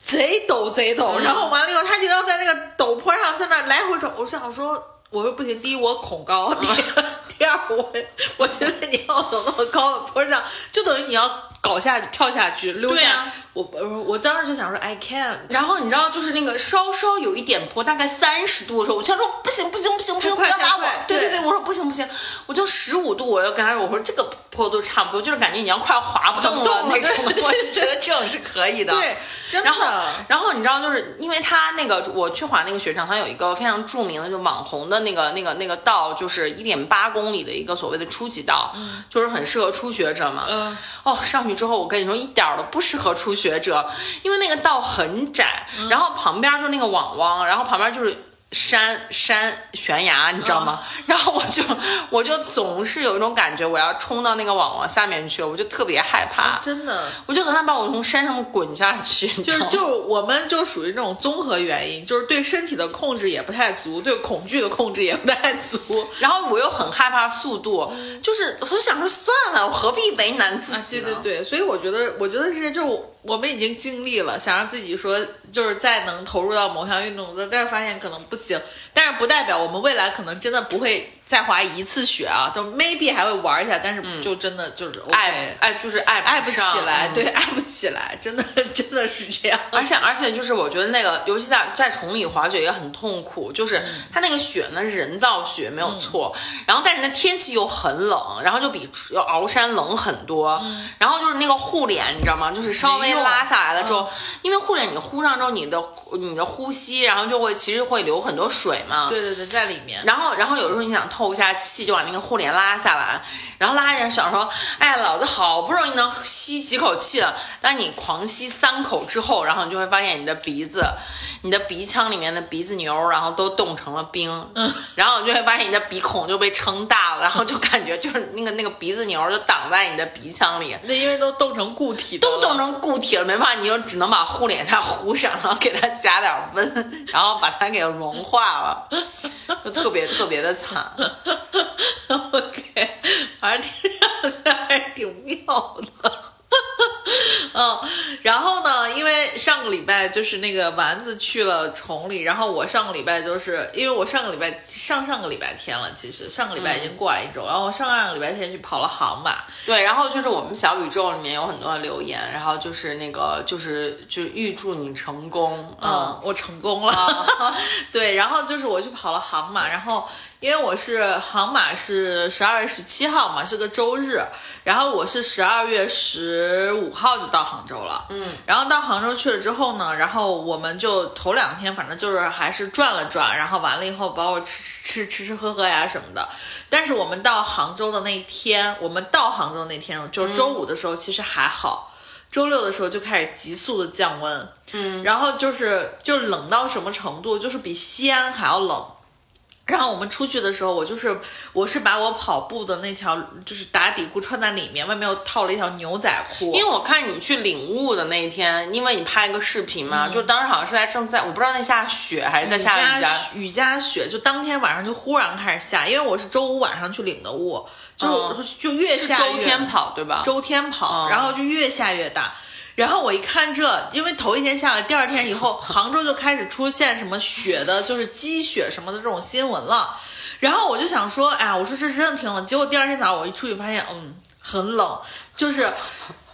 贼陡贼陡，然后完了以后他就要在那个陡坡上在那来回走，我想说。我说不行，第一我恐高，第第二我我觉得你要走那么高的坡上，就等于你要搞下去、跳下去、溜下。我我我当时就想说 I can，然后你知道就是那个稍稍有一点坡，大概三十度的时候，我想说不行不行不行不行，不要拉我。对对对，我说不行不行，我就十五度，我要跟他说，我说这个坡度差不多，就是感觉你要快滑不动了那种，我就觉得这种是可以的。对，真的。然后然后你知道就是因为他那个我去滑那个雪场，它有一个非常著名的就网红的那个那个那个道，就是一点八公里的一个所谓的初级道，就是很适合初学者嘛。嗯。哦，上去之后我跟你说一点都不适合初学。学者，因为那个道很窄，然后旁边就那个网网，然后旁边就是。山山悬崖，你知道吗？然后我就我就总是有一种感觉，我要冲到那个网网下面去，我就特别害怕。真的，我就很害怕我从山上滚下去。就是就我们就属于这种综合原因，就是对身体的控制也不太足，对恐惧的控制也不太足。然后我又很害怕速度，就是我想说算了，我何必为难自己呢？对对对，所以我觉得，我觉得这些就。我们已经尽力了，想让自己说就是再能投入到某项运动的，但是发现可能不行。但是不代表我们未来可能真的不会再滑一次雪啊，都 maybe 还会玩一下，但是就真的就是爱爱就是爱爱不起来，对，爱不起来，真的真的是这样。而且而且就是我觉得那个，尤其在在崇礼滑雪也很痛苦，就是它那个雪呢是人造雪没有错，然后但是那天气又很冷，然后就比要鳌山冷很多，然后就是那个护脸你知道吗？就是稍微。拉下来了之后，因为护脸你呼上之后，你的你的呼吸，然后就会其实会流很多水嘛。对对对，在里面。然后然后有的时候你想透一下气，就把那个护脸拉下来，然后拉下来想说，哎，老子好不容易能吸几口气了，当你狂吸三口之后，然后你就会发现你的鼻子。你的鼻腔里面的鼻子牛，然后都冻成了冰，嗯，然后你就会发现你的鼻孔就被撑大了，然后就感觉就是那个那个鼻子牛就挡在你的鼻腔里，那因为都冻成固体，都冻成固体了，没办法，你就只能把护脸它糊上，然后给它加点温，然后把它给融化了，就特别特别的惨。OK，反正听上去还是挺妙的。嗯，然后呢？因为上个礼拜就是那个丸子去了崇礼，然后我上个礼拜就是因为我上个礼拜上上个礼拜天了，其实上个礼拜已经过完一周，然后我上上个礼拜天去跑了航马。对，然后就是我们小宇宙里面有很多的留言，然后就是那个就是就预祝你成功。嗯，我成功了。对，然后就是我去跑了航马，然后。因为我是航马是十二月十七号嘛，是个周日，然后我是十二月十五号就到杭州了，嗯，然后到杭州去了之后呢，然后我们就头两天反正就是还是转了转，然后完了以后包括吃吃吃吃喝喝呀什么的，但是我们到杭州的那天，我们到杭州那天就是周五的时候，其实还好，周六的时候就开始急速的降温，嗯，然后就是就冷到什么程度，就是比西安还要冷。然后我们出去的时候，我就是我是把我跑步的那条就是打底裤穿在里面，外面又套了一条牛仔裤。因为我看你去领物的那一天，因为你拍一个视频嘛，就当时好像是在正在，我不知道在下雪还是在下雨加雨加雪，就当天晚上就忽然开始下，因为我是周五晚上去领的物，就就越下周天跑对吧？周天跑，然后就越下越大。然后我一看这，因为头一天下了，第二天以后杭州就开始出现什么雪的，就是积雪什么的这种新闻了。然后我就想说，哎呀，我说这真的挺冷。结果第二天早上我一出去发现，嗯，很冷，就是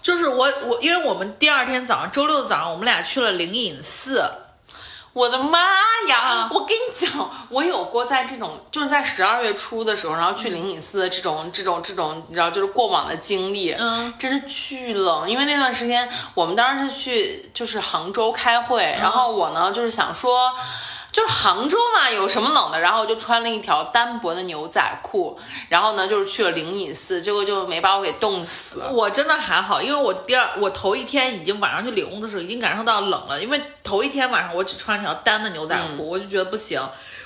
就是我我，因为我们第二天早上周六早上我们俩去了灵隐寺。我的妈呀！我跟你讲，我有过在这种就是在十二月初的时候，然后去灵隐寺的这种这种这种，你知道，就是过往的经历。嗯，真是巨冷，因为那段时间我们当时是去就是杭州开会，然后我呢就是想说。就是杭州嘛，有什么冷的？然后我就穿了一条单薄的牛仔裤，然后呢，就是去了灵隐寺，结果就没把我给冻死。我真的还好，因为我第二我头一天已经晚上去领悟的时候，已经感受到冷了。因为头一天晚上我只穿了条单的牛仔裤，我就觉得不行。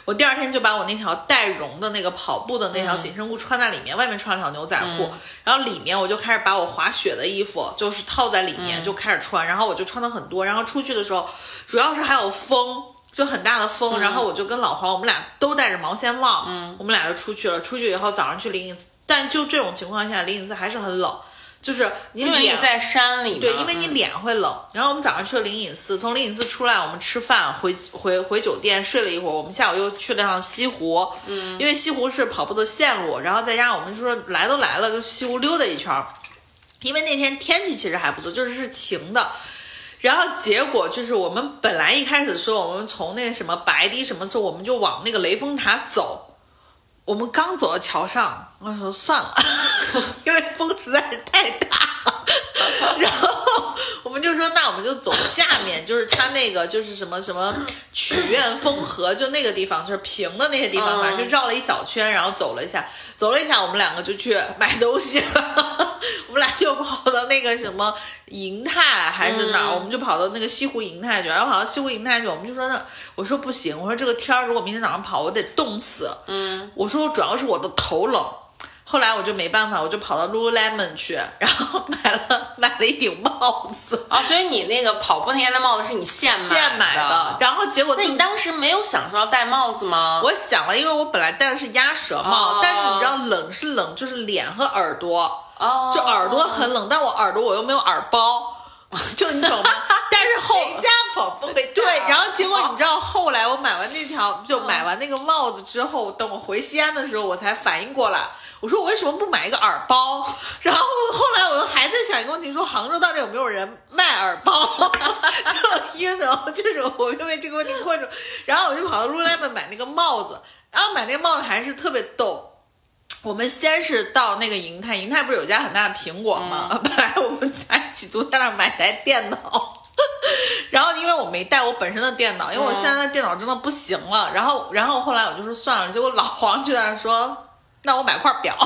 我第二天就把我那条带绒的那个跑步的那条紧身裤穿在里面，外面穿了条牛仔裤，然后里面我就开始把我滑雪的衣服就是套在里面就开始穿，然后我就穿了很多。然后出去的时候，主要是还有风。就很大的风，然后我就跟老黄，我们俩都戴着毛线帽，嗯，我们俩就出去了。出去以后，早上去灵隐寺，但就这种情况下，灵隐寺还是很冷，就是你脸在山里，对，因为你脸会冷。然后我们早上去了灵隐寺，从灵隐寺出来，我们吃饭，回回回酒店睡了一会儿。我们下午又去了趟西湖，嗯，因为西湖是跑步的线路，然后再加上我们就说来都来了，就西湖溜达一圈。因为那天天气其实还不错，就是是晴的。然后结果就是，我们本来一开始说我们从那什么白堤什么时候，我们就往那个雷峰塔走。我们刚走到桥上，我说算了，因为风实在是太大。然后我们就说，那我们就走下面，就是它那个就是什么什么曲苑风荷，就那个地方，就是平的那些地方，反正就绕了一小圈，然后走了一下，走了一下，我们两个就去买东西了。我们俩就跑到那个什么银泰还是哪儿，我们就跑到那个西湖银泰去，然后跑到西湖银泰去，我们就说那我说不行，我说这个天儿如果明天早上跑，我得冻死。嗯，我说主要是我的头冷。后来我就没办法，我就跑到 Lululemon 去，然后买了买了一顶帽子啊。所以你那个跑步那天的帽子是你现现买的，然后结果那你当时没有想说要戴帽子吗？我想了，因为我本来戴的是鸭舌帽，但是你知道冷是冷，就是脸和耳朵，就耳朵很冷，但我耳朵我又没有耳包，就你懂吗？但是后家跑步会对，然后结果你知道后来我买完那条就买完那个帽子之后，等我回西安的时候，我才反应过来。我说我为什么不买一个耳包？然后后来我又还在想一个问题，说杭州到底有没有人卖耳包？就因为就是我因为这个问题困住，然后我就跑到 Lululemon 买那个帽子，然后买那个帽子还是特别逗。我们先是到那个银泰，银泰不是有家很大的苹果吗？本来我们还企图在那儿买台电脑，然后因为我没带我本身的电脑，因为我现在的电脑真的不行了。然后然后后来我就说算了，结果老黄就在那说。那我买块表，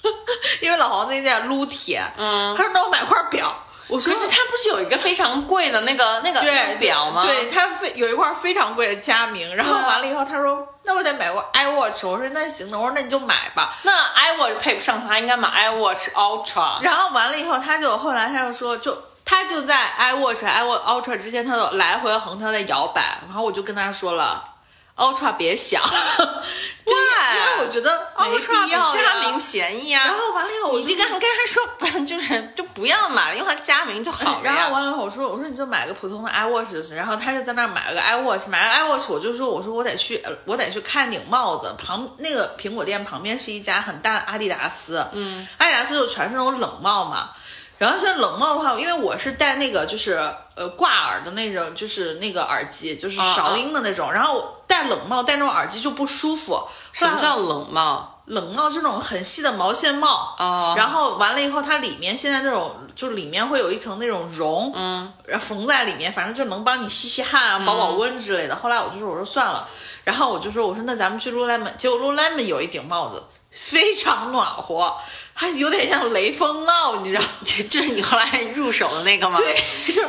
因为老黄最近在撸铁，嗯，他说那我买块表，我说是他不是有一个非常贵的那个那个表吗？对他非有一块非常贵的佳明，然后完了以后他说那我得买个 iWatch，我说那行的，我说那你就买吧，那 iWatch 配不上他，应该买 iWatch Ultra。然后完了以后他就后来他就说就他就在 iWatch iWatch Ultra 之间他都来回横跳在摇摆，然后我就跟他说了。Ultra 别想，就因为我觉得 Ultra 比佳明便宜啊。然后完了以后，你就跟跟他说，就是就不要买了，用它佳明就好了。然后完了以后，我说我说你就买个普通的 iWatch 就行。然后他就在那儿买了个 iWatch，买了 iWatch，我就说我说我得去我得去看顶帽子。旁那个苹果店旁边是一家很大的阿迪达斯，嗯，阿迪达斯就全是那种冷帽嘛。然后像冷帽的话，因为我是戴那个就是呃挂耳的那种，就是那个耳机，就是韶音的那种。然后戴戴冷帽、戴那种耳机就不舒服。什么叫冷帽？冷帽？就那种很细的毛线帽。啊。然后完了以后，它里面现在那种就里面会有一层那种绒，嗯，然后缝在里面，反正就能帮你吸吸汗啊、保保温之类的。后来我就说，我说算了。然后我就说，我说那咱们去 Lululemon，结果 Lululemon 有一顶帽子非常暖和。它有点像雷锋帽，你知道？就是你后来入手的那个吗？对，就是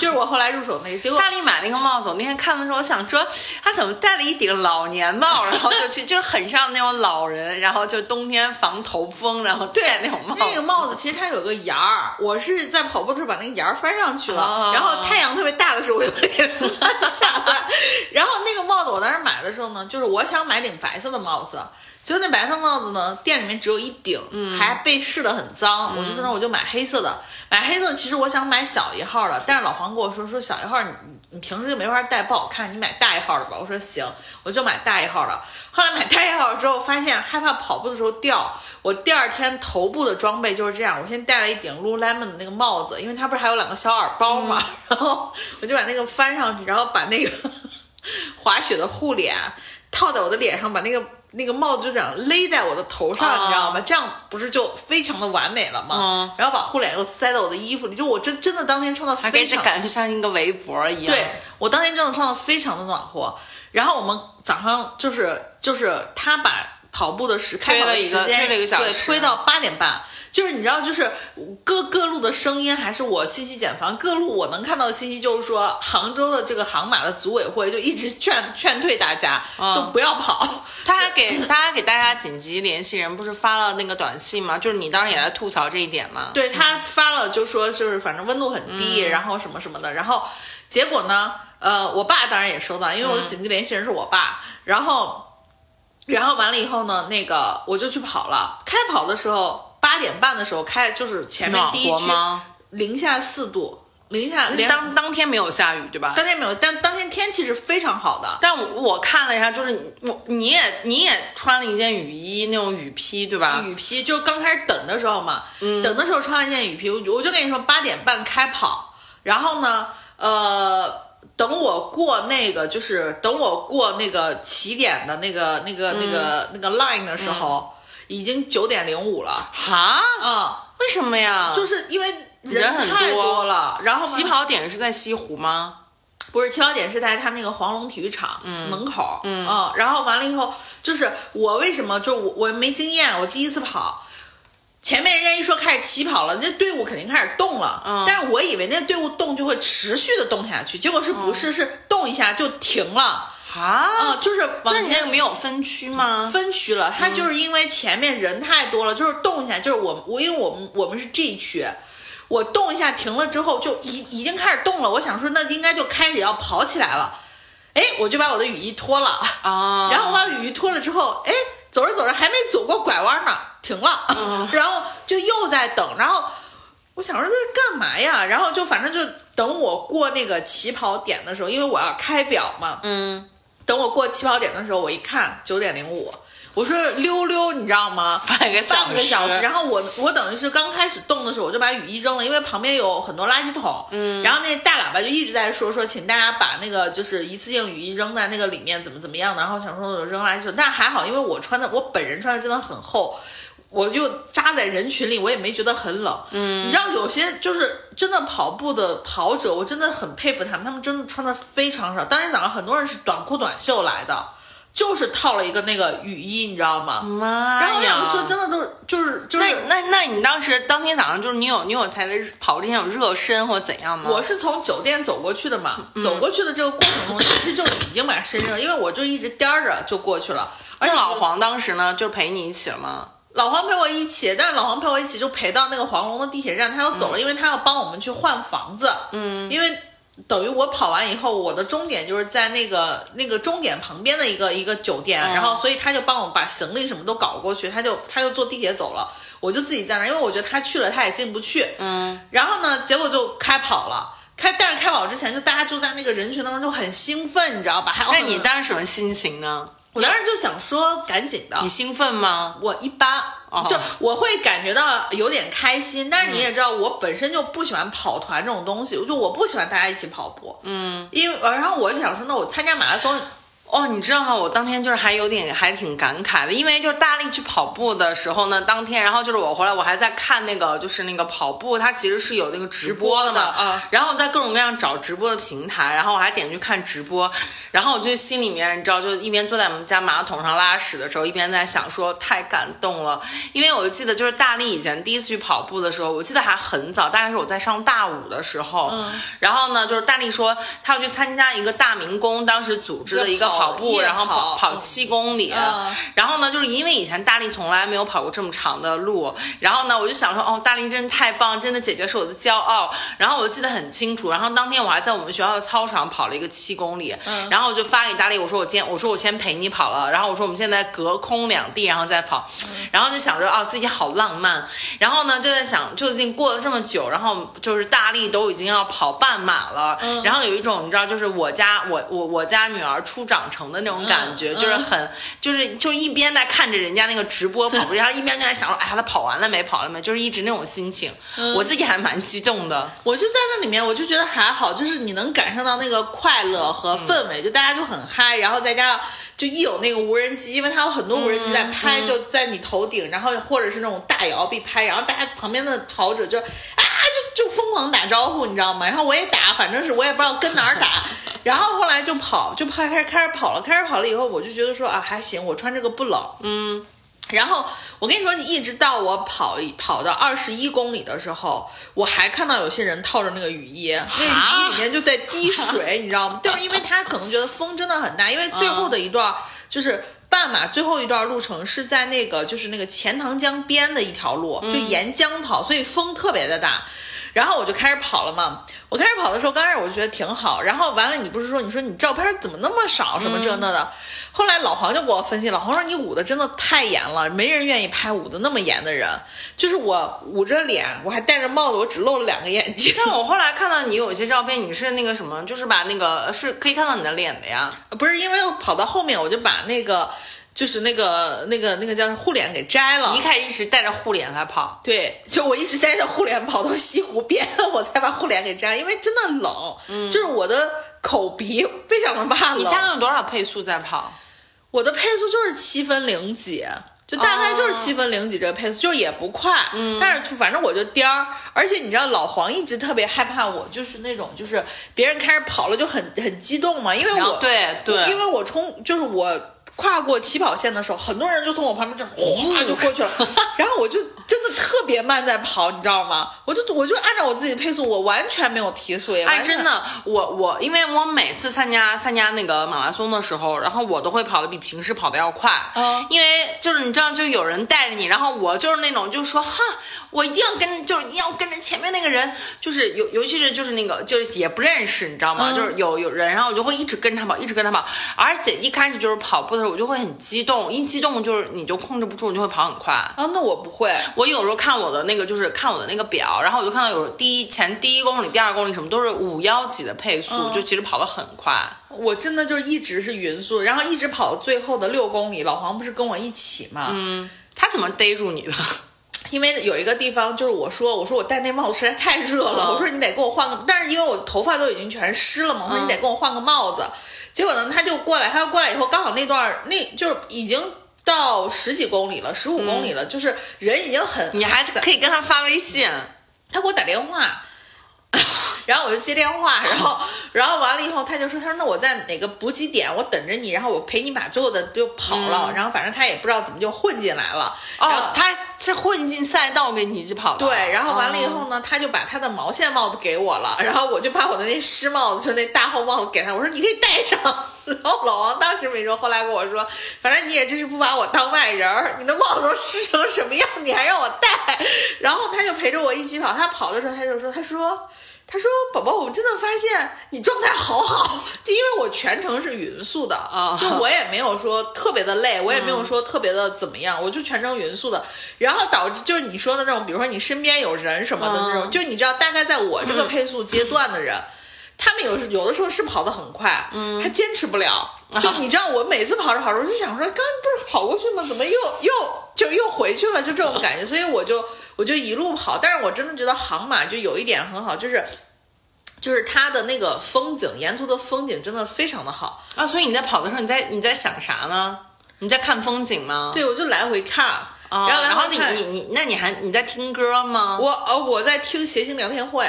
就是我后来入手那个。结果大力买那个帽子，我那天看的时候，我想说他怎么戴了一顶老年帽，然后就去，就很像那种老人，然后就冬天防头风，然后戴那种帽子。那个帽子其实它有个檐儿，我是在跑步的时候把那个檐儿翻上去了，然后太阳特别大的时候我又给翻下来。然后那个帽子我当时买的时候呢，就是我想买顶白色的帽子。结果那白色帽子呢，店里面只有一顶，还被试的很脏。我就说那我就买黑色的。买黑色其实我想买小一号的，但是老黄跟我说说小一号你你平时就没法戴不好看，你买大一号的吧。我说行，我就买大一号的。后来买大一号之后，发现害怕跑步的时候掉。我第二天头部的装备就是这样，我先戴了一顶 Lululemon 的那个帽子，因为它不是还有两个小耳包嘛，然后我就把那个翻上去，然后把那个 滑雪的护脸套在我的脸上，把那个。那个帽子就这样勒在我的头上，你知道吗？这样不是就非常的完美了吗？然后把护脸又塞到我的衣服里，就我真真的当天穿的非常，感觉像一个围脖一样。对我当天真的穿的非常的暖和。然后我们早上就是就是他把跑步的时开跑的时间对推到八点半。就是你知道，就是各各路的声音，还是我信息茧房。各路我能看到的信息就是说，杭州的这个杭马的组委会就一直劝劝退大家，就不要跑。他还给大家给大家紧急联系人，不是发了那个短信吗？就是你当时也在吐槽这一点吗？对他发了，就说就是反正温度很低，然后什么什么的。然后结果呢？呃，我爸当然也收到，因为我的紧急联系人是我爸。然后，然后完了以后呢，那个我就去跑了。开跑的时候。八点半的时候开，就是前面第一区零下四度，零下当当天没有下雨对吧？当天没有，但当天天气是非常好的。但我我看了一下，就是我你也你也穿了一件雨衣，那种雨披对吧？雨披就刚开始等的时候嘛，等的时候穿了一件雨披，我我就跟你说八点半开跑，然后呢，呃，等我过那个就是等我过那个起点的那个那个那个那个 line 的时候。已经九点零五了，哈，嗯，为什么呀？就是因为人太多了，然后起跑点是在西湖吗？不是，起跑点是在他那个黄龙体育场门口，嗯，然后完了以后，就是我为什么就我我没经验，我第一次跑，前面人家一说开始起跑了，那队伍肯定开始动了，嗯，但是我以为那队伍动就会持续的动下去，结果是不是是动一下就停了。啊，就是那你那个没有分区吗？分区了，它就是因为前面人太多了，就是动一下，就是我我因为我们我们是 G 区，我动一下停了之后就已已经开始动了，我想说那应该就开始要跑起来了，哎，我就把我的雨衣脱了。啊，然后我把雨衣脱了之后，哎，走着走着还没走过拐弯呢，停了，然后就又在等，然后我想说这干嘛呀？然后就反正就等我过那个起跑点的时候，因为我要开表嘛，嗯。等我过起跑点的时候，我一看九点零五，我说溜溜，你知道吗？半个半个小时。然后我我等于是刚开始动的时候，我就把雨衣扔了，因为旁边有很多垃圾桶。嗯。然后那大喇叭就一直在说说，请大家把那个就是一次性雨衣扔在那个里面，怎么怎么样的。然后想说我扔垃圾桶，但还好，因为我穿的我本人穿的真的很厚。我就扎在人群里，我也没觉得很冷。嗯，你知道有些就是真的跑步的跑者，我真的很佩服他们，他们真的穿的非常少。当天早上很多人是短裤短袖来的，就是套了一个那个雨衣，你知道吗？妈呀！然后说真的都就是就是那那那你当时当天早上就是你有你有在跑之前有热身或怎样吗？我是从酒店走过去的嘛，走过去的这个过程中其实就已经把身热，因为我就一直颠着就过去了。而且老黄当时呢就陪你一起了吗？老黄陪我一起，但是老黄陪我一起就陪到那个黄龙的地铁站，他要走了，因为他要帮我们去换房子。嗯，因为等于我跑完以后，我的终点就是在那个那个终点旁边的一个一个酒店，然后所以他就帮我把行李什么都搞过去，他就他就坐地铁走了，我就自己在那，因为我觉得他去了他也进不去。嗯，然后呢，结果就开跑了，开但是开跑之前就大家就在那个人群当中就很兴奋，你知道吧？还那你当时什么心情呢？我当时就想说，赶紧的。你兴奋吗？我一般，就我会感觉到有点开心。但是你也知道，我本身就不喜欢跑团这种东西，就我不喜欢大家一起跑步。嗯，因为然后我就想说，那我参加马拉松，哦，你知道吗？我当天就是还有点还挺感慨的，因为就是大力去跑步的时候呢，当天，然后就是我回来我还在看那个就是那个跑步，它其实是有那个直播的嘛，啊，然后在各种各样找直播的平台，然后我还点去看直播，然后我就心里面你知道，就一边坐在我们家马桶上拉屎的时候，一边在想说太感动了，因为我就记得就是大力以前第一次去跑步的时候，我记得还很早，大概是我在上大五的时候，嗯，然后呢，就是大力说他要去参加一个大明宫当时组织的一个。跑步，然后跑跑七公里，然后呢，就是因为以前大力从来没有跑过这么长的路，然后呢，我就想说，哦，大力真的太棒，真的姐姐是我的骄傲。然后我就记得很清楚，然后当天我还在我们学校的操场跑了一个七公里，然后我就发给大力，我说我今天，我说我先陪你跑了，然后我说我们现在隔空两地，然后再跑，然后就想着，哦，自己好浪漫。然后呢，就在想，就已经过了这么久，然后就是大力都已经要跑半马了，然后有一种你知道，就是我家我我我家女儿初长。成的那种感觉，就是很，就是就一边在看着人家那个直播跑步，然后一边就在想说，哎呀，他跑完了没？跑了没？就是一直那种心情，我自己还蛮激动的。我就在那里面，我就觉得还好，就是你能感受到那个快乐和氛围，就大家就很嗨，然后再加上就一有那个无人机，因为它有很多无人机在拍，就在你头顶，然后或者是那种大摇臂拍，然后大家旁边的跑者就啊。就就疯狂打招呼，你知道吗？然后我也打，反正是我也不知道跟哪儿打。然后后来就跑，就跑开始开始跑了，开始跑了以后，我就觉得说啊还行，我穿这个不冷。嗯。然后我跟你说，你一直到我跑跑到二十一公里的时候，我还看到有些人套着那个雨衣，那雨衣里面就在滴水，你知道吗？就是因为他可能觉得风真的很大，因为最后的一段就是。半马最后一段路程是在那个就是那个钱塘江边的一条路，就沿江跑，所以风特别的大。然后我就开始跑了嘛。我开始跑的时候，刚开始我就觉得挺好。然后完了，你不是说你说你照片怎么那么少，什么这那的。后来老黄就给我分析，老黄说你捂的真的太严了，没人愿意拍捂的那么严的人。就是我捂着脸，我还戴着帽子，我只露了两个眼睛。但我后来看到你有些照片，你是那个什么，就是把那个是可以看到你的脸的呀？不是，因为跑到后面我就把那个。就是那个那个那个叫护脸给摘了，一开始一直带着护脸在跑，对，就我一直带着护脸跑到西湖边，我才把护脸给摘了，因为真的冷，嗯，就是我的口鼻非常的怕冷。你大概有多少配速在跑？我的配速就是七分零几，就大概就是七分零几这个配速，就也不快，嗯，但是反正我就颠儿，而且你知道老黄一直特别害怕我，就是那种就是别人开始跑了就很很激动嘛，因为我对对，因为我冲就是我。跨过起跑线的时候，很多人就从我旁边这哗就过去了，然后我就真的特别慢在跑，你知道吗？我就我就按照我自己的配速，我完全没有提速。哎，真的，我我因为我每次参加参加那个马拉松的时候，然后我都会跑的比平时跑的要快，因为就是你知道，就有人带着你，然后我就是那种就是说哈，我一定要跟，就是一定要跟着前面那个人，就是尤尤其是就是那个就是也不认识，你知道吗？就是有有人，然后我就会一直跟着他跑，一直跟着他跑，而且一开始就是跑步的。我就会很激动，一激动就是你就控制不住，你就会跑很快啊。那我不会，我有时候看我的那个就是看我的那个表，然后我就看到有第一前第一公里、第二公里什么都是五幺几的配速，就其实跑得很快。我真的就一直是匀速，然后一直跑到最后的六公里。老黄不是跟我一起吗？嗯，他怎么逮住你的？因为有一个地方就是我说我说我戴那帽子实在太热了，我说你得给我换个，但是因为我头发都已经全湿了嘛，我说你得给我换个帽子。结果呢，他就过来，他要过来以后，刚好那段那就已经到十几公里了，十五公里了，就是人已经很，你还可以跟他发微信，他给我打电话。然后我就接电话，然后，然后完了以后，他就说，他说那我在哪个补给点，我等着你，然后我陪你把最后的就跑了，然后反正他也不知道怎么就混进来了。哦，他是混进赛道跟你一起跑的。对，然后完了以后呢，他就把他的毛线帽子给我了，然后我就把我的那湿帽子，就那大厚帽子给他，我说你可以戴上。然后老王当时没说，后来跟我说，反正你也真是不把我当外人儿，你的帽子都湿成什么样，你还让我戴。然后他就陪着我一起跑，他跑的时候他就说，他说。他说：“宝宝，我真的发现你状态好好，就因为我全程是匀速的啊，就我也没有说特别的累，我也没有说特别的怎么样，我就全程匀速的，然后导致就是你说的那种，比如说你身边有人什么的那种，就你知道大概在我这个配速阶段的人，他们有有的时候是跑得很快，嗯，他坚持不了，就你知道我每次跑着跑着，我就想说，刚刚不是跑过去吗？怎么又又就又回去了？就这种感觉，所以我就。”我就一路跑，但是我真的觉得航马就有一点很好，就是就是它的那个风景，沿途的风景真的非常的好。啊，所以你在跑的时候，你在你在想啥呢？你在看风景吗？对，我就来回看，啊，然后来然后你。你你，那你还你在听歌吗？我呃我在听谐星聊天会，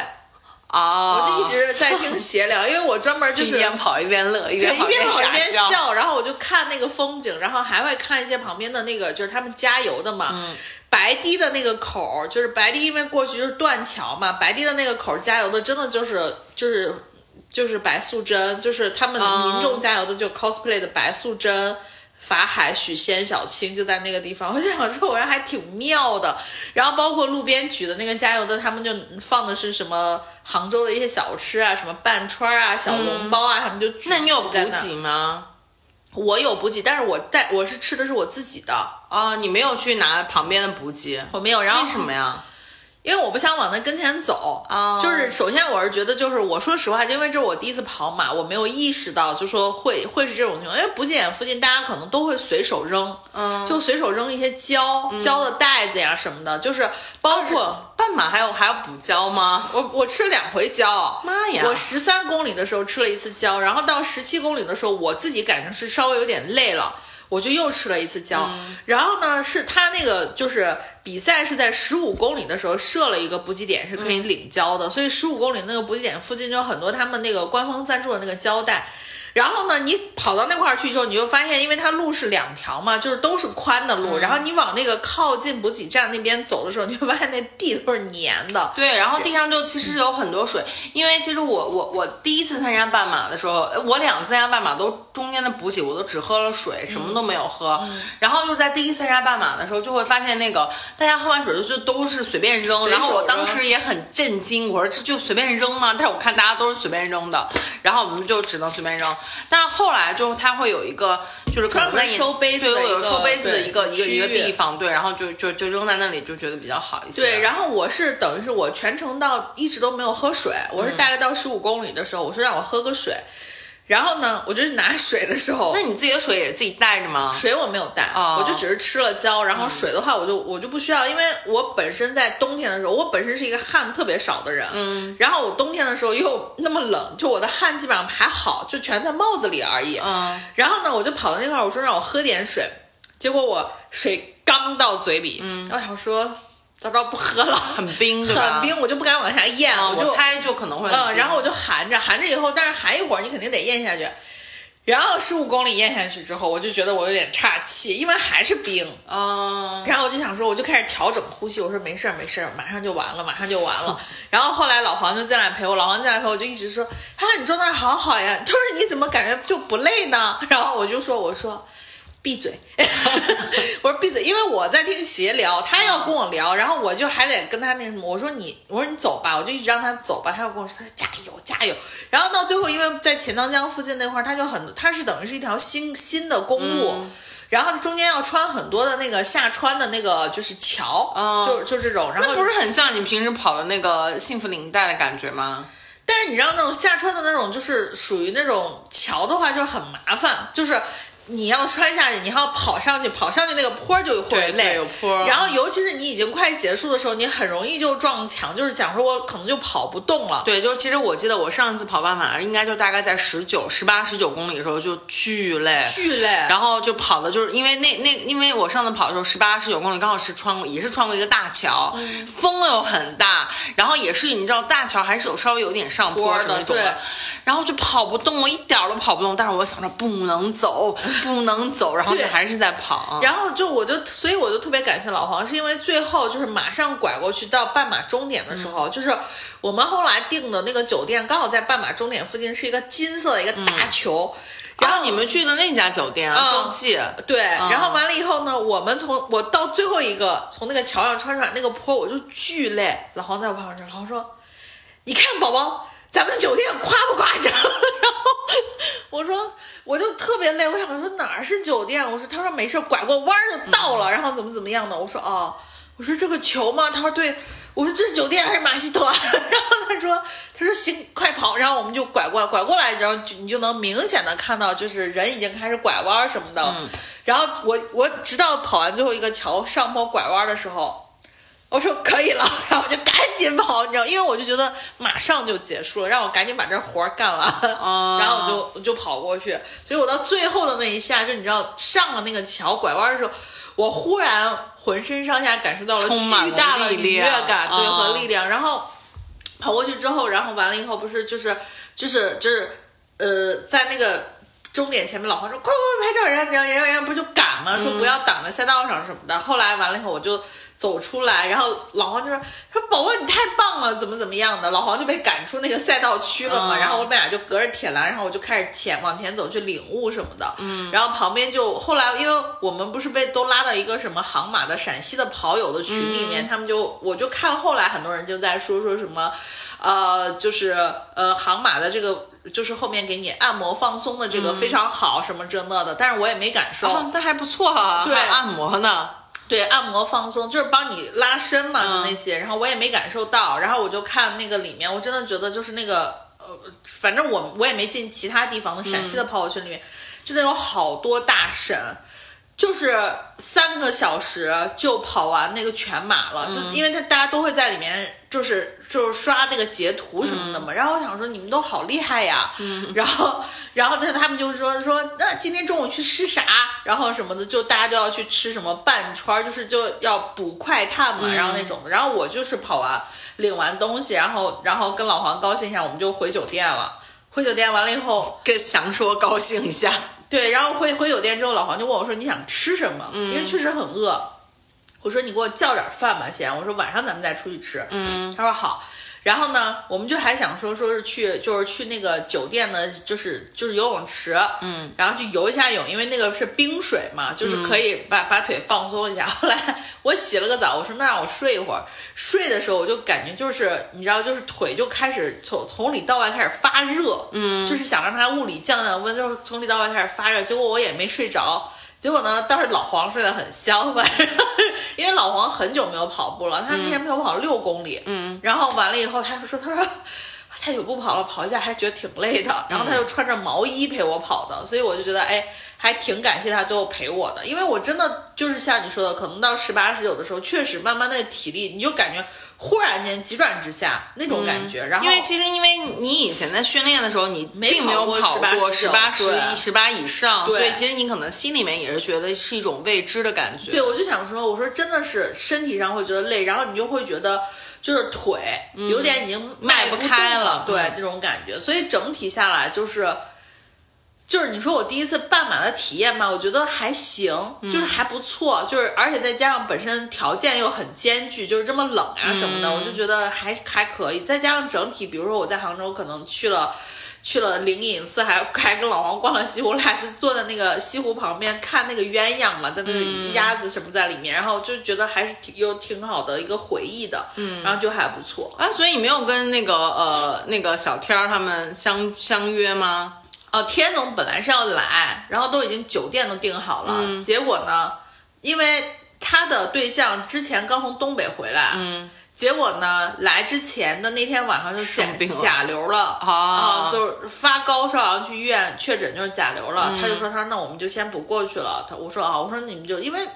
哦，我就一直在听闲聊，因为我专门就就是一边跑一边乐，一，边跑一边跑一边笑，然后我就看那个风景，然后还会看一些旁边的那个，就是他们加油的嘛。嗯白堤的那个口儿，就是白堤，因为过去就是断桥嘛，白堤的那个口儿加油的，真的就是就是就是白素贞，就是他们哦民众加油的，就 cosplay 的白素贞。法海、许仙、小青就在那个地方，我就想说，我人还挺妙的。然后包括路边举的那个加油的，他们就放的是什么杭州的一些小吃啊，什么半串儿啊、小笼包啊，他们就那你有补给吗？我有补给，但是我带我是吃的是我自己的，啊，你没有去拿旁边的补给，我没有。然后为什么呀？因为我不想往那跟前走哦就是首先我是觉得，就是我说实话，因为这是我第一次跑马，我没有意识到，就说会会是这种情况。因为补给点附近大家可能都会随手扔，嗯，就随手扔一些胶、胶的袋子呀什么的，就是包括半马还有还要补胶吗？我我吃了两回胶。妈呀！我十三公里的时候吃了一次胶，然后到十七公里的时候，我自己感觉是稍微有点累了，我就又吃了一次胶。然后呢，是他那个就是比赛是在十五公里的时候设了一个补给点是可以领胶的，所以十五公里那个补给点附近就有很多他们那个官方赞助的那个胶带。然后呢，你跑到那块儿去之后，你就发现，因为它路是两条嘛，就是都是宽的路。然后你往那个靠近补给站那边走的时候，你会发现那地都是粘的。对，然后地上就其实有很多水，因为其实我我我第一次参加半马的时候，呃我两次参加半马都中间的补给我都只喝了水，什么都没有喝。然后就是在第一次参加半马的时候，就会发现那个大家喝完水就就都是随便扔，然后我当时也很震惊，我说这就随便扔吗？但是我看大家都是随便扔的，然后我们就只能随便扔。但是后来就它会有一个就是可能专门在收杯子对，的一个会有收杯子的对一个一个一个地方，对，然后就就就扔在那里，就觉得比较好一些。对，然后我是等于是我全程到一直都没有喝水，我是大概到十五公里的时候，我说让我喝个水，然后呢，我就拿水的时候那，你自己的水也是自己带着吗？水我没有带，哦。我就只是吃了胶，然后水的话我就我就不需要，因为我本身在冬天的时候，我本身是一个汗特别少的人，嗯，然后我冬天的时候又那么冷，就我的汗基本上还好，就全在帽子里而已，嗯，然后呢，我就跑到那块儿，我说让我喝点水，结果我水刚到嘴里，嗯，我想说早知道不喝了，很冰，对吧？很冰，我就不敢往下咽，啊，我就我猜就可能会很嗯，冰然后我就含着，含着以后，但是含一会儿你肯定得咽下去。然后十五公里咽下去之后，我就觉得我有点岔气，因为还是冰。嗯，然后我就想说，我就开始调整呼吸，我说没事儿没事儿，马上就完了，马上就完了。然后后来老黄就进来陪我，老黄进来陪我，就一直说，他说、你状态好好呀。他说你怎么感觉就不累呢？然后我就说，我说。闭嘴！我说闭嘴，因为我在听闲聊，他要跟我聊，然后我就还得跟他那什么。我说你，我说你走吧，我就一直让他走吧。他要跟我说，他说加油加油。然后到最后，因为在钱塘江附近那块儿，他就很，他是等于是一条新新的公路。然后中间要穿很多的那个下穿的那个就是桥，哦就就这种，然后那不是很像你平时跑的那个幸福林带的感觉吗？但是你知道那种下穿的那种，就是属于那种桥的话，就很麻烦，就是你要摔下去，你还要跑上去，跑上去那个坡就会累，有坡然后尤其是你已经快结束的时候，你很容易就撞墙，就是想说我可能就跑不动了。对，就其实我记得我上一次跑半马，应该就大概在十九、十八、十九公里的时候就巨累，巨累，然后就跑的就是因为那那因为我上次跑的时候十八十九公里刚好是穿过也是穿过一个大桥，嗯。风又很大，然后也是你知道大桥还是有稍微有点上坡坡的对是那种的，然后就跑不动，我一点儿都跑不动，但是我想着不能走，不能走，然后就还是在跑。然后就我就所以我就特别感谢老黄，是因为最后就是马上拐过去到半马终点的时候，就是我们后来订的那个酒店刚好在半马终点附近，是一个金色的一个大球。然后你们去的那家酒店啊，嗯洲际，对，然后完了以后呢，我们从我到最后一个从那个桥上穿出来那个坡，我就巨累。老黄在我旁边说，老黄说：“你看宝宝，咱们的酒店夸不夸张？” 然后我说我就特别累，我想说哪儿是酒店？我说他说没事，拐过弯儿就到了，然后怎么怎么样的？我说哦，我说这个球吗？他说对。我说这是酒店还是马戏团？然后他说他说行，快跑！然后我们就拐过来，拐过来，然后就你就能明显的看到，就是人已经开始拐弯什么的了。然后我我直到跑完最后一个桥上坡拐弯的时候，我说可以了，然后我就赶紧跑，你知道，因为我就觉得马上就结束了，让我赶紧把这活儿干完，哦然后我就我就跑过去，所以我到最后的那一下，就你知道上了那个桥拐弯的时候，我忽然浑身上下感受到了巨大的愉悦感，对哦和力量，然后跑过去之后，然后完了以后不是就是就是就是呃在那个。终点前面，老黄说：“快快快拍照！”人家人家人家不就赶吗？说不要挡在赛道上什么的。后来完了以后，我就走出来，然后老黄就说：“说宝宝你太棒了，怎么怎么样的。”老黄就被赶出那个赛道区了嘛。嗯然后我们俩就隔着铁栏，然后我就开始前往前走去领悟什么的。嗯。然后旁边就后来，因为我们不是被都拉到一个什么杭马的陕西的跑友的群里面，他们就我就看后来很多人就在说说什么，呃，就是呃杭马的这个。就是后面给你按摩放松的这个非常好，什么这那的，但是我也没感受。哦，那还不错啊，对还按摩呢。对，按摩放松就是帮你拉伸嘛，就那些。然后我也没感受到，然后我就看那个里面，我真的觉得就是那个呃，反正我我也没进其他地方的陕西的朋友圈里面，真的有好多大神。就是三个小时就跑完那个全马了，就因为他大家都会在里面，就是就是刷那个截图什么的嘛。然后我想说你们都好厉害呀，然后然后他他们就说说那今天中午去吃啥，然后什么的，就大家都要去吃什么半川，就是就要补快碳嘛，然后那种的。然后我就是跑完领完东西，然后然后跟老黄高兴一下，我们就回酒店了。回酒店完了以后，跟想说高兴一下，对，然后回回酒店之后，老黄就问我说：“你想吃什么？”因为确实很饿。我说：“你给我叫点饭吧，先。”我说：“晚上咱们再出去吃。”嗯，他说好。然后呢，我们就还想说，说是去，就是去那个酒店的，就是就是游泳池，嗯，然后去游一下泳，因为那个是冰水嘛，就是可以把、把腿放松一下。后来我洗了个澡，我说那让我睡一会儿。睡的时候我就感觉就是你知道，就是腿就开始从从里到外开始发热，嗯，就是想让它物理降降温，就是从里到外开始发热。结果我也没睡着。结果呢，倒是老黄睡得很香吧，因为老黄很久没有跑步了，他那天陪我跑六公里，嗯，然后完了以后，他就说，他说 太久不跑了，跑一下还觉得挺累的，然后他就穿着毛衣陪我跑的，所以我就觉得，哎，还挺感谢他最后陪我的，因为我真的就是像你说的，可能到十八十九的时候，确实慢慢的体力，你就感觉忽然间急转直下那种感觉，然后因为其实因为你以前在训练的时候，你并没有跑过跑过18十八、十十八以上，所以其实你可能心里面也是觉得是一种未知的感觉。对，我就想说，我说真的是身体上会觉得累，然后你就会觉得就是腿有点已经迈不不开了对嗯那种感觉，所以整体下来就是。就是你说我第一次半马的体验吧，我觉得还行，就是还不错，就是而且再加上本身条件又很艰巨，就是这么冷啊什么的，我就觉得还还可以。再加上整体，比如说我在杭州可能去了。去了灵隐寺，还 还跟老黄逛了西湖，我俩是坐在那个西湖旁边看那个鸳鸯嘛，在那个鸭子什么在里面，然后就觉得还是挺有挺好的一个回忆的，嗯，然后就还不错。啊，所以你没有跟那个呃那个小天儿他们相相约吗？哦，天总本来是要来，然后都已经酒店都订好了，嗯。结果呢，因为他的对象之前刚从东北回来，嗯，结果呢，来之前的那天晚上就甲生病甲流了啊就是发高烧，然后去医院确诊就是甲流了，嗯。他就说他说那我们就先不过去了，他我说啊，我说你们就因为。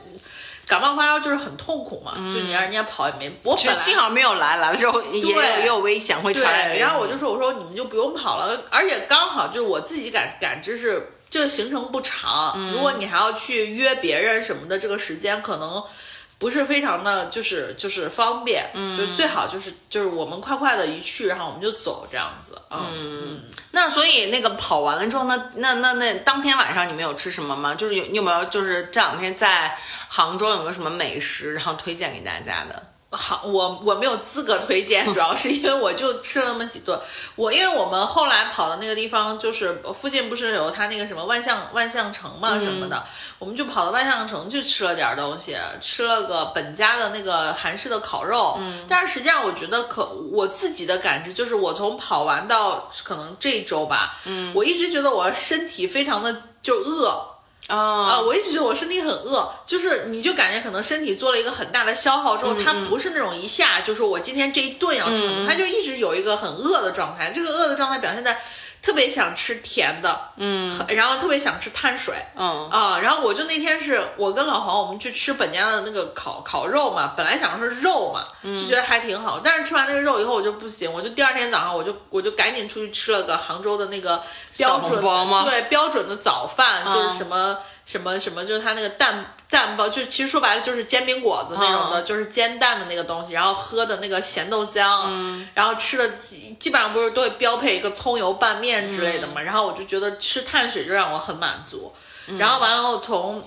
感冒发烧就是很痛苦嘛，就你让人家跑也没，我本来幸好没有来，来了之后也有也有危险会传染。然后我就说，我说你们就不用跑了，而且刚好就是我自己感感知是，这个行程不长，嗯如果你还要去约别人什么的，这个时间可能。不是非常的，就是就是方便，嗯，就最好就是就是我们快快的一去，然后我们就走这样子，嗯，那所以那个跑完了之后，那那那那当天晚上你们有吃什么吗？就是有你有没有就是这两天在杭州有没有什么美食，然后推荐给大家的？好，我我没有资格推荐，主要是因为我就吃了那么几顿。我因为我们后来跑的那个地方，就是附近不是有他那个什么万象万象城嘛什么的，我们就跑到万象城去吃了点东西，吃了个本家的那个韩式的烤肉。嗯，但是实际上我觉得可我自己的感知就是，我从跑完到可能这一周吧，嗯，我一直觉得我身体非常的就饿。啊、啊我一直觉得我身体很饿，就是你就感觉可能身体做了一个很大的消耗之后，它不是那种一下就是我今天这一顿要撑，它就一直有一个很饿的状态。这个饿的状态表现在特别想吃甜的，嗯，然后特别想吃碳水，嗯。啊，然后我就那天是我跟老黄我们去吃本家的那个烤烤肉嘛，本来想说是肉嘛，就觉得还挺好，但是吃完那个肉以后我就不行，我就第二天早上我就我就赶紧出去吃了个杭州的那个标准包吗？对标准的早饭，就是嗯。什么。什么什么，就是他那个蛋蛋包，就其实说白了就是煎饼果子那种的，嗯。就是煎蛋的那个东西，然后喝的那个咸豆浆，嗯。然后吃的基基本上不是都会标配一个葱油拌面之类的嘛，然后我就觉得吃碳水就让我很满足，然后完了后从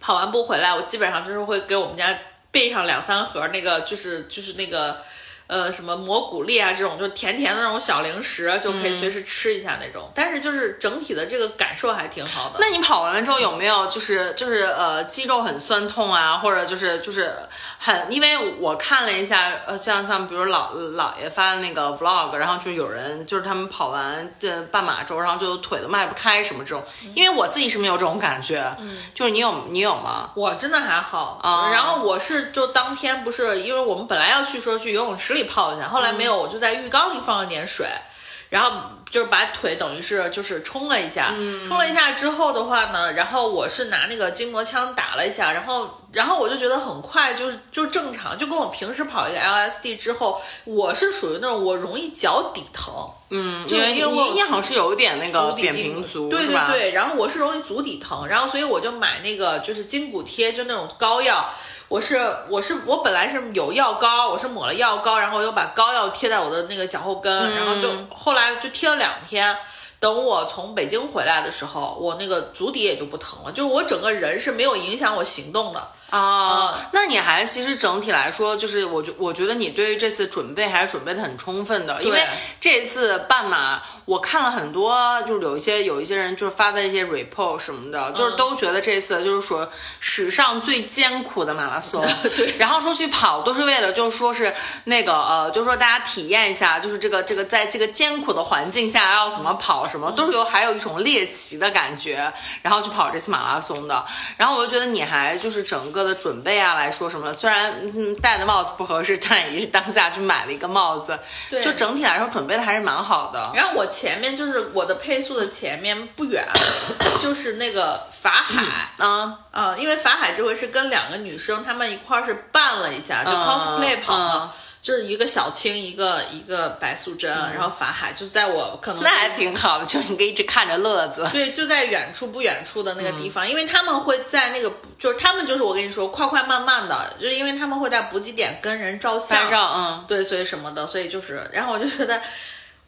跑完步回来，我基本上就是会给我们家备上两三盒那个，就是就是那个。呃，什么蘑菇粒啊，这种就甜甜的那种小零食，就可以随时吃一下那种。但是就是整体的这个感受还挺好的。那你跑完了之后有没有就是就是呃肌肉很酸痛啊，或者就是就是很，因为我看了一下，呃像像比如老老爷发的那个 vlog，然后就有人就是他们跑完这半马之后，然后就腿都迈不开什么这种，因为我自己是没有这种感觉，就是你有你有吗？我真的还好，啊然后我是就当天不是，因为我们本来要去说去游泳池里泡一下，后来没有，我就在浴缸里放了点水，然后就是把腿等于是就是冲了一下，冲了一下之后的话呢，然后我是拿那个筋膜枪打了一下，然后然后我就觉得很快就是就正常，就跟我平时跑一个 LSD 之后，我是属于那种我容易脚底疼，嗯，就因为我你你好像是有一点那个扁足底筋平足，对？对对，然后我是容易足底疼，然后所以我就买那个就是筋骨贴，就那种膏药。我是我是我本来是有药膏，我是抹了药膏，然后又把膏药贴在我的那个脚后跟，然后就后来就贴了两天。等我从北京回来的时候，我那个足底也就不疼了，就是我整个人是没有影响我行动的。啊，那你还其实整体来说，就是我觉我觉得你对于这次准备还是准备的很充分的，因为这次半马我看了很多，就是有一些有一些人就是发的一些 report 什么的，就是都觉得这次就是说史上最艰苦的马拉松，对，然后说去跑都是为了就是说是那个呃，就是说大家体验一下，就是这个这个在这个艰苦的环境下要怎么跑什么，都是有还有一种猎奇的感觉，然后去跑这次马拉松的，然后我就觉得你还就是整个。的准备啊来说什么的，虽然嗯戴的帽子不合适，但也是当下去买了一个帽子，对，就整体来说准备的还是蛮好的。然后我前面就是我的配速的前面不远，就是那个法海，嗯嗯，因为法海这回是跟两个女生她们一块儿是扮了一下，就 cosplay 跑嘛。嗯就是一个小青，一个一个白素贞，然后法海就是在我可能那还挺好的，就是你可以一直看着乐子。对，就在远处不远处的那个地方，因为他们会在那个，就是他们就是我跟你说快快慢慢的，就是因为他们会在补给点跟人照相，嗯，对，所以什么的，所以就是，然后我就觉得。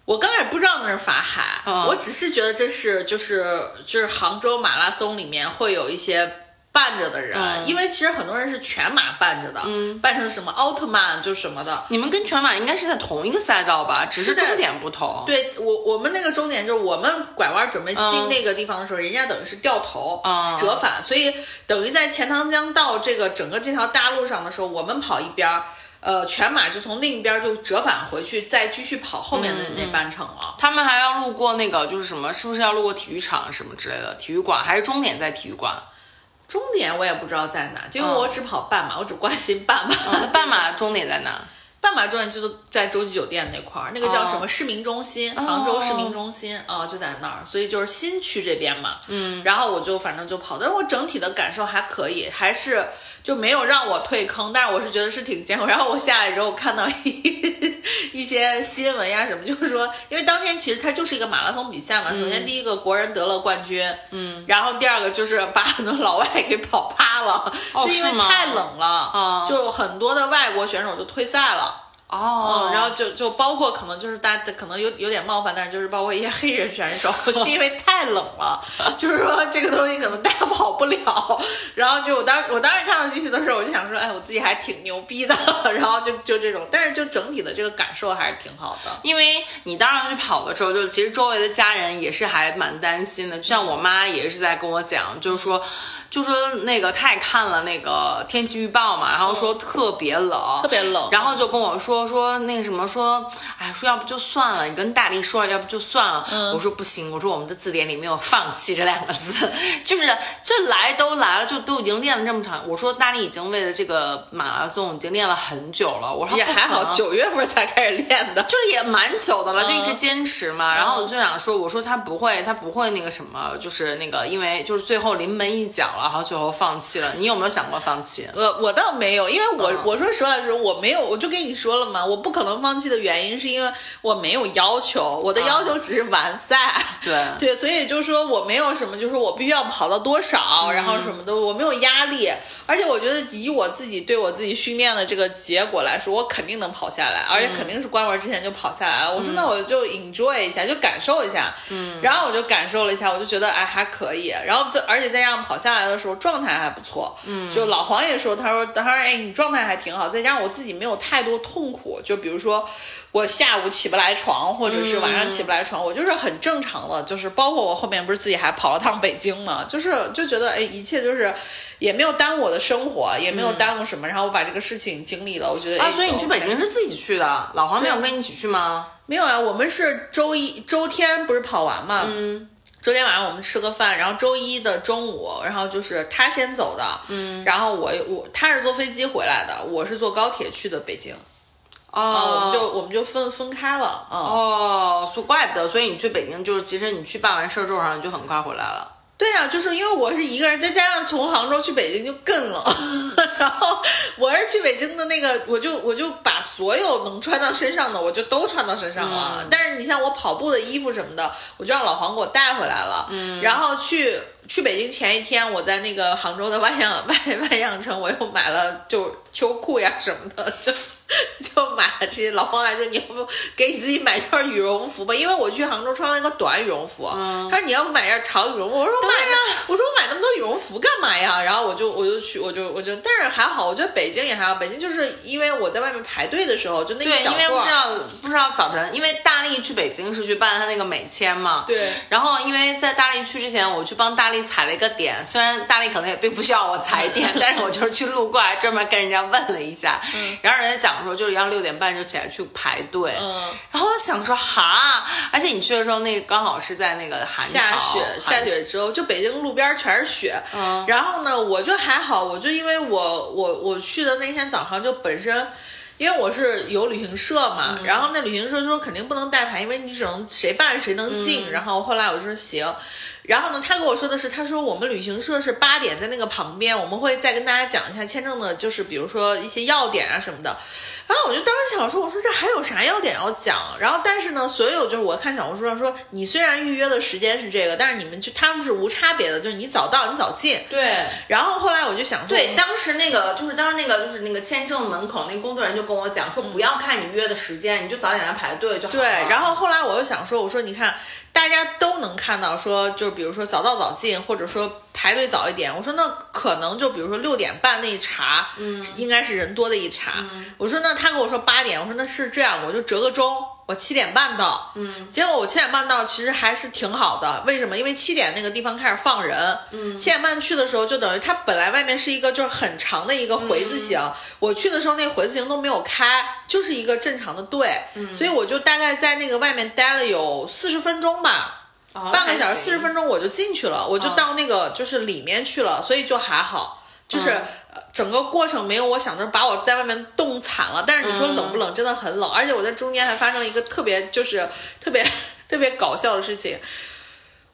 我刚开始不知道那是法海，嗯我只是觉得这是就是就是杭州马拉松里面会有一些伴着的人，嗯因为其实很多人是全马伴着的，嗯，扮成什么奥特曼就什么的。你们跟全马应该是在同一个赛道吧？只是终点不同。对我我们那个终点就是我们拐弯准备进那个地方的时候，人家等于是掉头、折返，所以等于在钱塘江到这个整个这条大路上的时候，我们跑一边儿。呃，全马就从另一边就折返回去，再继续跑后面的那半程了。他们还要路过那个，就是什么，是不是要路过体育场什么之类的？体育馆还是终点在体育馆？终点我也不知道在哪，因为嗯我只跑半马，我只关心半马。那半马终点在哪？半马终点就是在洲际酒店那块儿，那个叫什么市民中心，杭州市民中心啊、就在那儿，所以就是新区这边嘛。嗯，然后我就反正就跑，但是我整体的感受还可以，还是就没有让我退坑，但是我是觉得是挺艰苦。然后我下来之后看到一 一些新闻呀什么，就是说，因为当天其实它就是一个马拉松比赛嘛，首先第一个国人得了冠军，嗯，然后第二个就是把很多老外给跑趴了，就因为太冷了，哦就很多的外国选手就退赛了。哦嗯，然后就就包括可能就是大家可能有有点冒犯，但是就是包括一些黑人选手，就因为太冷了，就是说这个东西可能大家跑不了。然后就我当我当时看到这些的时候，我就想说，哎，我自己还挺牛逼的。然后就就这种，但是就整体的这个感受还是挺好的。因为你当时去跑的时候，就其实周围的家人也是还蛮担心的，就像我妈也是在跟我讲，就是说，就说那个他也看了那个天气预报嘛，然后说特别冷，特别冷然后就跟我说说那个什么说，哎，说要不就算了，你跟大力说了，要不就算了。我说不行，我说我们的字典里没有放弃这两个字，就是这来都来了，就都已经练了这么长。我说大力已经为了这个马拉松已经练了很久了，我说也还好，九月份才开始练的。就是也蛮久的了，就一直嗯坚持嘛。然后我就想说，我说他不会，他不会那个什么，就是那个，因为就是最后临门一脚了，然后最后放弃了。你有没有想过放弃？我我倒没有，因为我、嗯我说实话的时候，我没有，我就跟你说了嘛，我不可能放弃的原因是因为我没有要求，我的要求只是完赛。对 对，所以就是说我没有什么，就是我必须要跑到多少，然后什么的，我没有压力。而且我觉得以我自己对我自己训练的这个结果来说，我肯定能跑下来，而且肯定是关门之前就跑下来了。我说那我就 enjoy 一下，就感受一下。嗯，然后我就感受了一下，我就觉得哎还可以。然后这而且再加上跑下来的时候状态还不错。嗯，就老黄也说，他说他说哎你状态还挺好，再加上我自己没有太多痛苦，就比如说。我下午起不来床，或者是晚上起不来床，我就是很正常的，就是包括我后面不是自己还跑了趟北京嘛，就是就觉得哎，一切就是也没有耽误我的生活，也没有耽误什么，然后我把这个事情经历了，我觉得啊，哎所以你去北京是自己去的，老黄没有跟你一起去吗？没有啊？我们是周一周天不是跑完嘛，嗯。周天晚上我们吃个饭，然后周一的中午，然后就是他先走的，嗯，然后我我他是坐飞机回来的，我是坐高铁去的北京，哦、我哦们就我们就分分开了，嗯，哦，所以怪不得，所以你去北京就是，其实你去办完事儿之后，然后你就很快回来了。对呀、就是因为我是一个人，再加上从杭州去北京就更冷，然后我是去北京的那个，我就我就把所有能穿到身上的，我就都穿到身上了。嗯但是你像我跑步的衣服什么的，我就让老黄给我带回来了。嗯，然后去去北京前一天，我在那个杭州的万象万万象城，我又买了就秋裤呀什么的，就。就买了这些，老黄还说你要不给你自己买件羽绒服吧，因为我去杭州穿了一个短羽绒服，他说你要不买件长羽绒服，我说我买呀，我说我买那么多羽绒服干嘛呀？然后我就我就去，我就我就，但是还好，我觉得北京也还好，北京就是因为我在外面排队的时候，就那一对，小因为不，知道不知道早晨，因为大力去北京是去办他那个美签嘛。对然后因为在大力去之前，我去帮大力踩了一个点，虽然大力可能也并不需要我踩点，但是我就是去路过，还专门跟人家问了一下。嗯。然后人家讲说就是要六点半就起来去排队。嗯。然后我想说哈，而且你去的时候，那个刚好是在那个寒潮下雪，下雪之后，就北京路边全是雪。嗯然后呢，我就还好，我就因为我我我去的那天早上就本身。因为我是有旅行社嘛，嗯然后那旅行社说肯定不能带牌，因为你只能谁办谁能嗯进。然后后来我就说行，然后呢，他跟我说的是，他说我们旅行社是八点在那个旁边，我们会再跟大家讲一下签证的，就是比如说一些要点啊什么的。然后我就当时想说，我说这还有啥要点要讲？然后但是呢，所有就是我看小红书上说，你虽然预约的时间是这个，但是你们就他们是无差别的，就是你早到你早进。对。然后后来我就想说，对，当时那个就是当时那个就是那个签证门口那工作人员就跟我讲说，不要看你约的时间，你就早点来排队就好了。对，然后后来我又想说，我说你看，大家都能看到说，就比如说早到早进，或者说排队早一点。我说那可能就比如说六点半那一茬，嗯，应该是人多的一茬。我说那他跟我说八点，我说那是这样，我就折个中。我七点半到，嗯，结果我七点半到，其实还是挺好的。为什么？因为七点那个地方开始放人，嗯，七点半去的时候，就等于他本来外面是一个就是很长的一个回字形，我去的时候那回字形都没有开，就是一个正常的队，所以我就大概在那个外面待了有四十分钟吧。哦半个小时四十。分钟我就进去了，我就到那个就是里面去了，所以就还好，就是、整个过程没有我想的把我在外面冻惨了。但是你说冷不冷，真的很冷，而且我在中间还发生了一个特别就是特别特别搞笑的事情。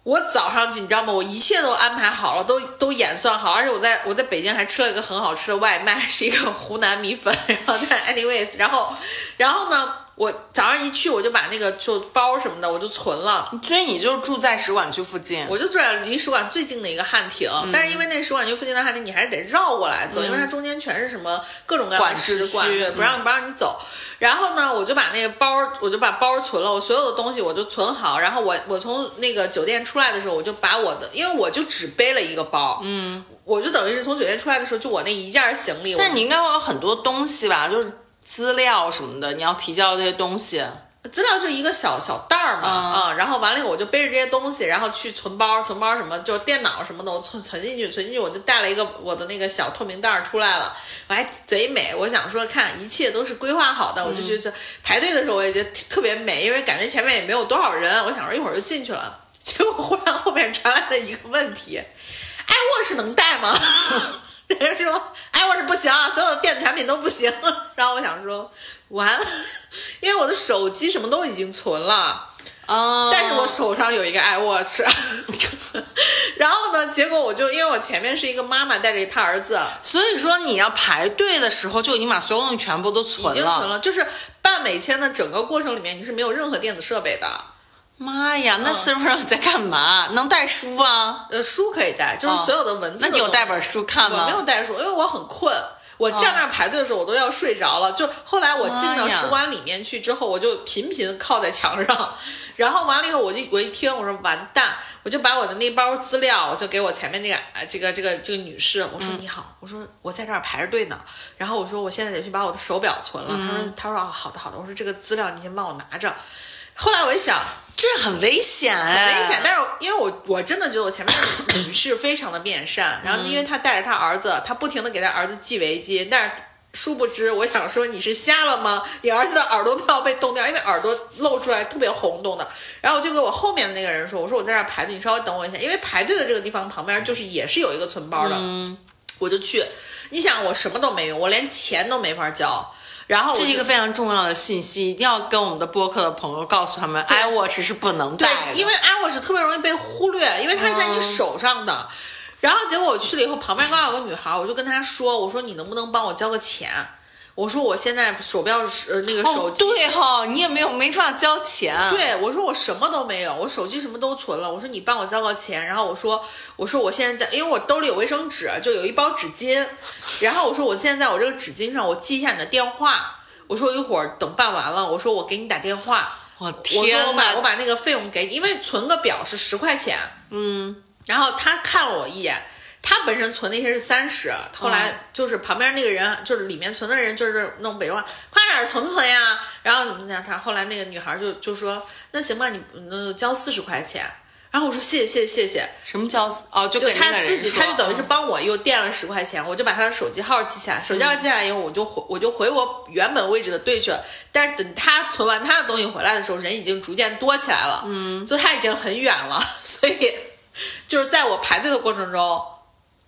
我早上你知道吗？我一切都安排好了，都都演算好，而且我在我在北京还吃了一个很好吃的外卖，是一个湖南米粉。然后 但 anyways，然后然后呢，我早上一去我就把那个就包什么的我就存了。所以你就住在使馆区附近。我就住在离使馆最近的一个汉庭，嗯但是因为那使馆区附近的汉庭，你还是得绕过来走，因为它中间全是什么各种各样的使馆区，不让不让你走。然后呢，我就把那个包，我就把包存了，我所有的东西我就存好。然后我我从那个酒店出来的时候，我就把我的，因为我就只背了一个包，嗯，我就等于是从酒店出来的时候，就我那一件行李，但是你应该会有很多东西吧，就是资料什么的，你要提交这些东西。资料就一个小小袋儿嘛，啊、然后完了以后我就背着这些东西，然后去存包，存包什么就是电脑什么的，我 存存进去，存进去，我就带了一个我的那个小透明袋儿出来了，我还贼美，我想说看一切都是规划好的，我就去去排队的时候我也觉得特别美，因为感觉前面也没有多少人，我想说一会儿就进去了，结果忽然后面传来了一个问题。iWatch 能带吗？人家说 iWatch 不行，所有的电子产品都不行。然后我想说，完了，因为我的手机什么都已经存了，哦，但是我手上有一个 iWatch。然后呢，结果我就因为我前面是一个妈妈带着她儿子，所以说你要排队的时候就已经把所有东西全部都存了。已经存了，就是办美签的整个过程里面，你是没有任何电子设备的。妈呀，嗯那四十分钟在干嘛？能带书啊？呃，书可以带，就是所有的文字那你有带本书看吗？我没有带书，因为我很困。我站那儿排队的时候，我都要睡着了。就后来我进到使馆里面去之后，我就频频靠在墙上，然后完了以后，我就我一听，我说完蛋，我就把我的那包资料，我就给我前面那个呃这个这个这个女士，我说你好，我说我在这儿排着队呢，然后我说我现在得去把我的手表存了。她说她说啊好的好的，我说这个资料你先帮我拿着。后来我一想，这很危险很哎，危险。但是因为我我真的觉得我前面的女士非常的面善，然后因为她带着她儿子，她不停的给她儿子系围巾，但是。殊不知，我想说你是瞎了吗？你儿子的耳朵都要被冻掉，因为耳朵露出来特别红冻的。然后我就给我后面的那个人说：“我说我在这儿排队，你稍微等我一下，因为排队的这个地方旁边就是也是有一个存包的。我就去，你想我什么都没有，我连钱都没法交。然后这是一个非常重要的信息，一定要跟我们的播客的朋友告诉他们，iWatch 是不能对因为 iWatch 特别容易被忽略，因为它是在你手上的。然后结果我去了以后，旁边刚好有个女孩，我就跟她说：“我说你能不能帮我交个钱？我说我现在手表是呃那个手哦，机。对哈、你也没有没法交钱，对，我说我什么都没有，我手机什么都存了。我说你帮我交个钱，然后我说我说我现在在，因为我兜里有卫生纸，就有一包纸巾，然后我说我现在在我这个纸巾上我记一下你的电话，我说一会儿等办完了，我说我给你打电话，我我天说我把我把那个费用给你，因为存个表是十块钱，嗯，然后他看了我一眼。他本身存那些是三十，后来就是旁边那个人，就是里面存的人，就是弄北话，快点存不存呀？然后怎么怎么样？他后来那个女孩就就说，那行吧，你那交四十块钱。然后我说谢谢谢谢谢谢，什么叫哦？就他自己，说他就等于是嗯帮我又垫了十块钱，我就把他的手机号记下来，手机号记下来以后，我就回我就回我原本位置的队去了。但是等他存完他的东西回来的时候，人已经逐渐多起来了，嗯，就他已经很远了，所以就是在我排队的过程中，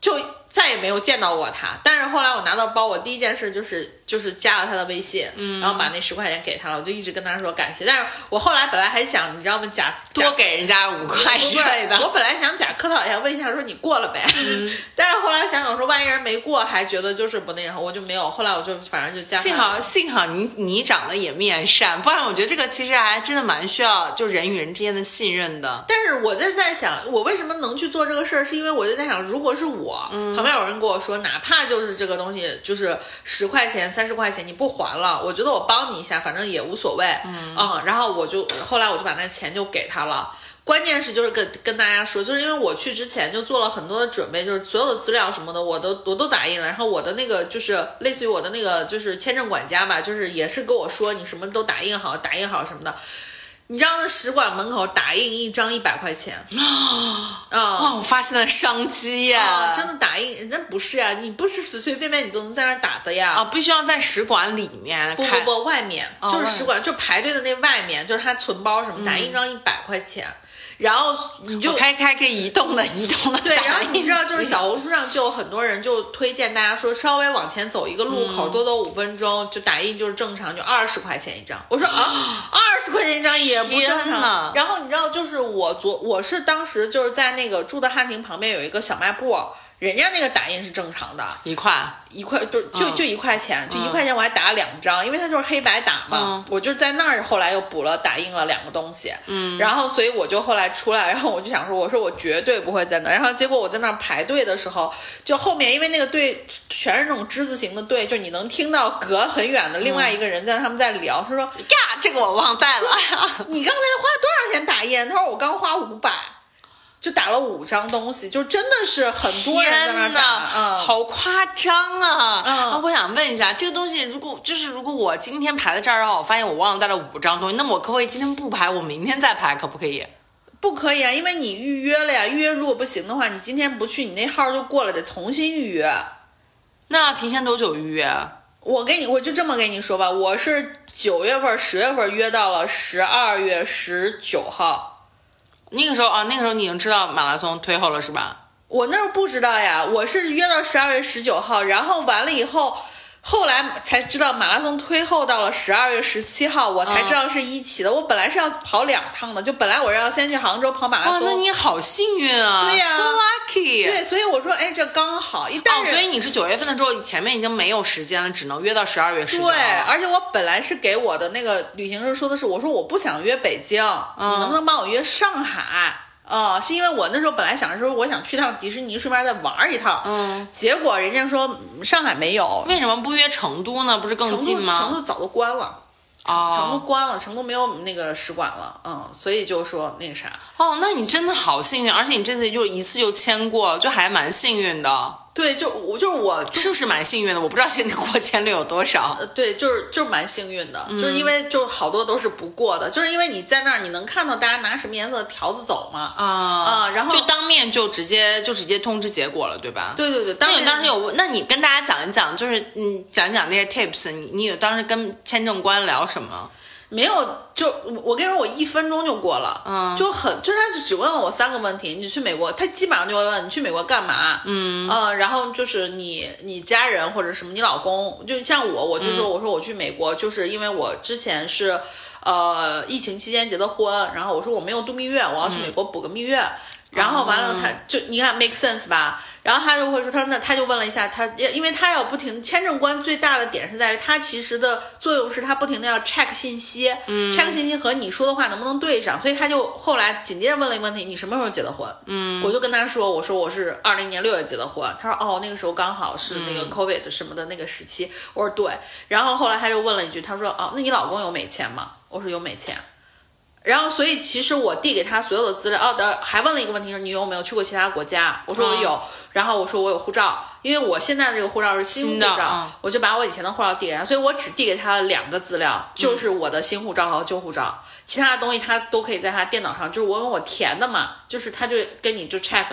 就再也没有见到过他。但是后来我拿到包，我第一件事就是就是加了他的微信，嗯，然后把那十块钱给他了，我就一直跟他说感谢。但是我后来本来还想，你知道吗？假假多给人家五块之类的。我本来想假客套一下，问一下说你过了没？但是后来想想说，万一人没过，还觉得就是不那个，我就没有。后来我就反正就加上。幸好幸好你你长得也面善，不然我觉得这个其实还真的蛮需要就人与人之间的信任的。但是我就在想，我为什么能去做这个事儿？是因为我就在想，如果是我、旁边有人跟我说，哪怕就是这个东西就是十块钱、三十块钱，你不还了，我觉得我帮你一下，反正也无所谓。嗯然后我就后来我就把那钱就给他了。关键是就是跟跟大家说，就是因为我去之前就做了很多的准备，就是所有的资料什么的我都我都打印了，然后我的那个就是类似于我的那个就是签证管家吧，就是也是跟我说你什么都打印好，打印好什么的。你知道那使馆门口打印一张一百块钱啊 哇，我发现了商机呀、啊！真的打印，那不是呀、你不是随随便便你都能在那打的呀。啊，必须要在使馆里面开不不不，外面、哦就是使馆，就排队的那外面，就是他存包什么，打印一张一百块钱，然后你就开开可以移动的 移动的对，然后你知道，就是小红书上就有很多人就推荐大家说，稍微往前走一个路口，多走五分钟就打印就是正常，就二十块钱一张。我说啊，二十块钱一张也不正天常。然后你知道，就是我昨我是当时就是在那个住的汉庭旁边有一个小卖部，人家那个打印是正常的，一块，一块就就嗯就一块钱，就一块钱我还打了两张，因为它就是黑白打嘛。嗯我就在那儿后来又补了打印了两个东西，嗯，然后所以我就后来出来，然后我就想说，我说我绝对不会在那儿。然后结果我在那儿排队的时候，就后面因为那个队全是那种之字形的队，就你能听到隔很远的另外一个人在他们在聊，他说呀，这个我忘带了。你刚才花多少钱打印？他说我刚花五百。就打了五张东西，就真的是很多人在那天打，呐，嗯，好夸张啊！嗯啊，我想问一下，这个东西如果就是如果我今天排在这儿，然后我发现我忘了带了五张东西，那么我可不可以今天不排，我明天再排，可不可以？不可以啊，因为你预约了呀，预约如果不行的话，你今天不去，你那号就过了，得重新预约。那要提前多久预约？啊我跟你，我就这么跟你说吧，我是九月份、十月份约到了十二月十九号，那个时候啊，那个时候你已经知道马拉松推后了是吧？我那儿不知道呀，我是约到十二月十九号，然后完了以后，后来才知道马拉松推后到了十二月十七号，我才知道是一起的。我本来是要跑两趟的，就本来我是要先去杭州跑马拉哇，松，那你好幸运啊！对呀，so lucky。对，所以我说，哎，这刚好，一但哦，所以你是九月份的时候，前面已经没有时间了，只能约到十二月十九。对，而且我本来是给我的那个旅行社说的是，我说我不想约北京，嗯你能不能帮我约上海？啊、是因为我那时候本来想的时候，我想去趟迪士尼，顺便再玩一趟。嗯，结果人家说嗯上海没有，为什么不约成都呢？不是更近吗成？都早都关了，成都哦关了，成都没有那个使馆了。嗯，所以就说那个啥，哦，那你真的好幸运，而且你这次就一次就签过了，就还蛮幸运的，对，就我就是我是不是蛮幸运的？我不知道现在过签率有多少。呃，对，就是就是蛮幸运的，嗯就是因为就好多都是不过的，就是因为你在那儿你能看到大家拿什么颜色的条子走嘛。啊啊然后就当面就直接就直接通知结果了，对吧？。对对对，当然当时有问，那你跟大家讲一讲，就是嗯，讲一讲那些 tips，你你有当时跟签证官聊什么？没有，就我我跟你说，我一分钟就过了，嗯。就很，就是他就只问了我三个问题，你去美国，他基本上就会问你去美国干嘛，嗯，呃，然后就是你你家人或者什么，你老公，就像我，我就说、我说我去美国，就是因为我之前是呃疫情期间结的婚，然后我说我没有度蜜月，我要去美国补个蜜月。然后完了，他就你看 make sense 吧？然后他就会说，他说那他就问了一下他，因为他要不停签证官最大的点是在于他其实的作用是他不停的要 check 信息，嗯，check 信息和你说的话能不能对上，所以他就后来紧接着问了一个问题，你什么时候结的婚？嗯，我就跟他说，我说我是二零年六月结的婚，他说哦那个时候刚好是那个 covid 什么的那个时期，我说对，然后后来他就问了一句，他说哦那你老公有美签吗？我说有美签。然后，所以其实我递给他所有的资料，哦，的还问了一个问题是，你有没有去过其他国家？我说我有，然后我说我有护照，因为我现在这个护照是新的照，嗯我就把我以前的护照递给他，所以我只递给他了两个资料，就是我的新护照和旧护照，其他的东西他都可以在他电脑上，就是我用我填的嘛，就是他就跟你就 check，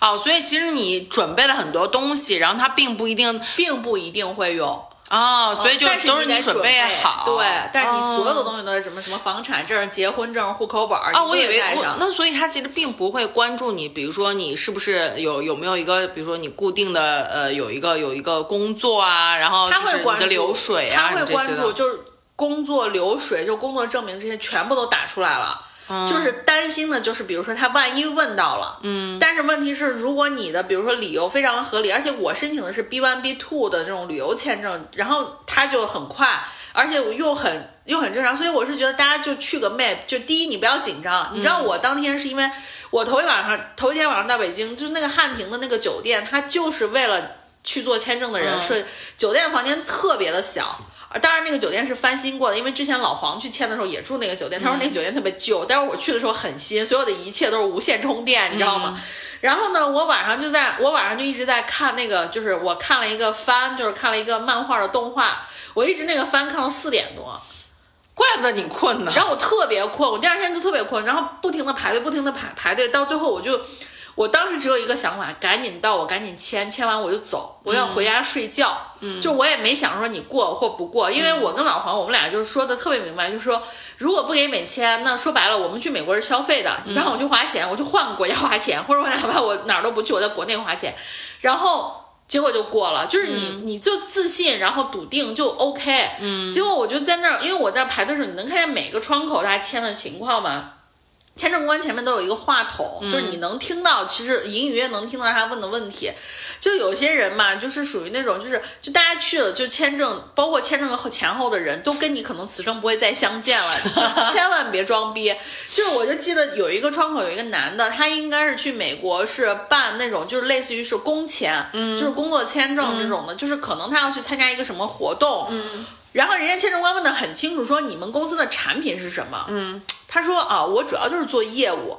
哦，所以其实你准备了很多东西，然后他并不一定并不一定会用。哦，所以就但是都是你准准备好。对，但是你所有的哦东西都是什么什么房产证、结婚证、户口本儿啊，我以为我那所以他其实并不会关注你，比如说你是不是有有没有一个，比如说你固定的呃有一个有一个工作啊，然后他就是你的流水啊他会关注。就是工作流水，就工作证明这些全部都打出来了。嗯。就是担心的，就是比如说他万一问到了，嗯，但是问题是，如果你的比如说理由非常合理，而且我申请的是 B one B two 的这种旅游签证，然后他就很快，而且我又很又很正常，所以我是觉得大家就去个 map，就第一你不要紧张，你知道我当天是因为我头一晚上头一天晚上到北京，就是那个汉庭的那个酒店，它就是为了去做签证的人嗯。睡，酒店房间特别的小。呃当然，那个酒店是翻新过的，因为之前老黄去签的时候也住那个酒店，他说那个酒店特别旧，但是我去的时候很新，所有的一切都是无线充电，你知道吗？然后呢，我晚上就在我晚上就一直在看那个，就是我看了一个番，就是看了一个漫画的动画，我一直那个番看到四点多，怪不得你困呢。然后我特别困，我第二天就特别困，然后不停的排队，不停的排排队，到最后我就，我当时只有一个想法，赶紧到，我赶紧签，签完我就走，我要回家睡觉。嗯，就我也没想说你过或不过，因为我跟老黄我们俩就是说的特别明白，就是说如果不给美签，那说白了我们去美国是消费的，你让我去花钱，我就换个国家花钱，或者我哪怕我哪儿都不去，我在国内花钱，然后。结果就过了，就是你，你就自信，然后笃定就 OK。嗯，结果我就在那儿，因为我在排队的时候，你能看见每个窗口他签的情况嘛。签证官前面都有一个话筒，就是你能听到，其实隐隐约约能听到他问的问题。就有些人嘛，就是属于那种，就是就大家去了，就签证，包括签证和前后的人都跟你可能此生不会再相见了，就千万别装逼。就是我就记得有一个窗口有一个男的，他应该是去美国是办那种就是类似于是工签，就是工作签证这种的，就是可能他要去参加一个什么活动，然后人家签证官问的很清楚，说你们公司的产品是什么？嗯，他说啊，我主要就是做业务。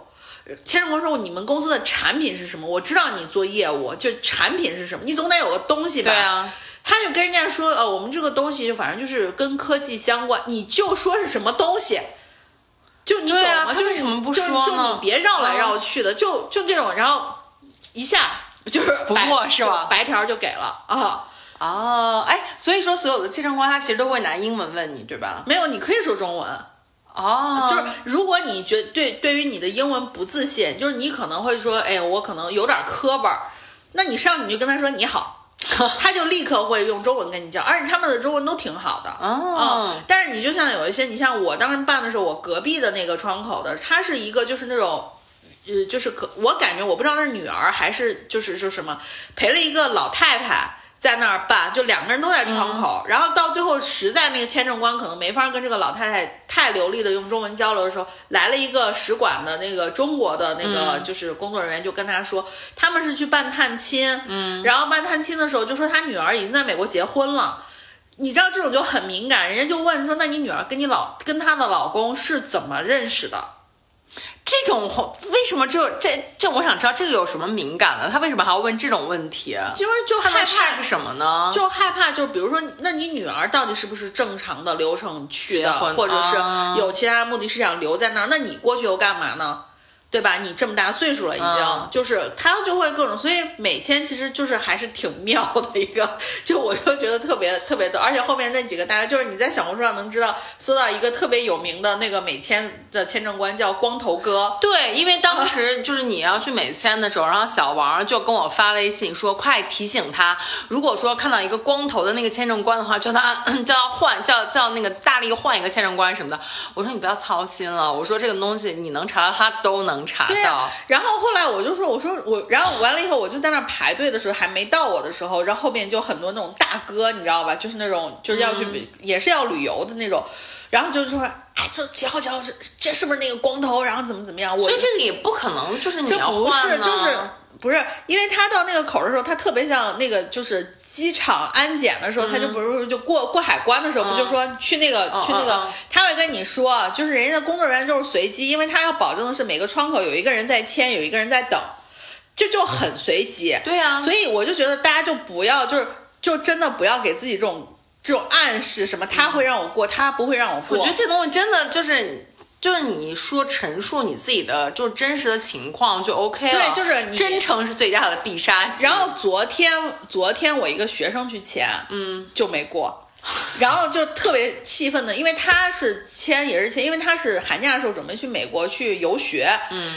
签证官说你们公司的产品是什么？我知道你做业务，就产品是什么？你总得有个东西吧？对啊，他就跟人家说，呃，我们这个东西反正就是跟科技相关，你就说是什么东西，就你懂吗？对啊就是为什么不说呢就你别绕来绕去的，就就这种，然后一下就是不白过是吧白条就给了啊，哦，哎，所以说所有的签证官他其实都会拿英文问你，对吧？没有，你可以说中文。哦，就是如果你觉对对于你的英文不自信，就是你可能会说，哎，我可能有点磕巴儿，那你上去你就跟他说你好，他就立刻会用中文跟你讲，而且他们的中文都挺好的。哦嗯，但是你就像有一些，你像我当时办的时候，我隔壁的那个窗口的，他是一个就是那种。呃，就是可我感觉我不知道那是女儿还是就是说什么陪了一个老太太在那儿办，就两个人都在窗口，然后到最后实在那个签证官可能没法跟这个老太太太流利的用中文交流的时候，来了一个使馆的那个中国的那个就是工作人员就跟他说，他们是去办探亲，嗯，然后办探亲的时候就说他女儿已经在美国结婚了。你知道这种就很敏感，人家就问说：“那你女儿跟你老跟她的老公是怎么认识的？”这种为什么就这这我想知道这个有什么敏感的？他为什么还要问这种问题？因为就害怕什么呢？就害怕，就比如说，那你女儿到底是不是正常的流程去的，或者是啊有其他目的是想留在那儿？那你过去又干嘛呢？对吧？你这么大岁数了，已经、嗯就是他就会各种，所以美签其实就是还是挺妙的一个，就我就觉得特别特别逗，而且后面那几个大家就是你在小红书上能知道搜到一个特别有名的那个美签的签证官叫光头哥，对，因为当时就是你要去美签的时候，然后小王就跟我发微信说，快提醒他，如果说看到一个光头的那个签证官的话，叫他 叫他换，叫叫那个大力换一个签证官什么的。我说你不要操心了，我说这个东西你能查到，他都能查对呀、到。然后后来我就说，我说我，然后完了以后，我就在那排队的时候，还没到我的时候，然后后面就很多那种大哥，你知道吧？就是那种就是要去、嗯也是要旅游的那种，然后就说，哎，就几号几号是这是不是那个光头？然后怎么怎么样？我所以这个也不可能，就是你这要不是，就是不是，因为他到那个口的时候，他特别像那个就是机场安检的时候，他就不是就过过海关的时候，不就说去那个、去那个他会跟你说，就是人家的工作人员就是随机，因为他要保证的是每个窗口有一个人在签，有一个人在等，就就很随机。对啊所以我就觉得大家就不要就是就真的不要给自己这种这种暗示，什么他会让我过，他不会让我过。我觉得这东西真的就是。就是你说陈述你自己的就是真实的情况就 OK 了，对就是你真诚是最大的必杀技。然后昨天昨天我一个学生去签，嗯，就没过，然后就特别气愤的，因为他是签也是签，因为他是寒假的时候准备去美国去游学，嗯，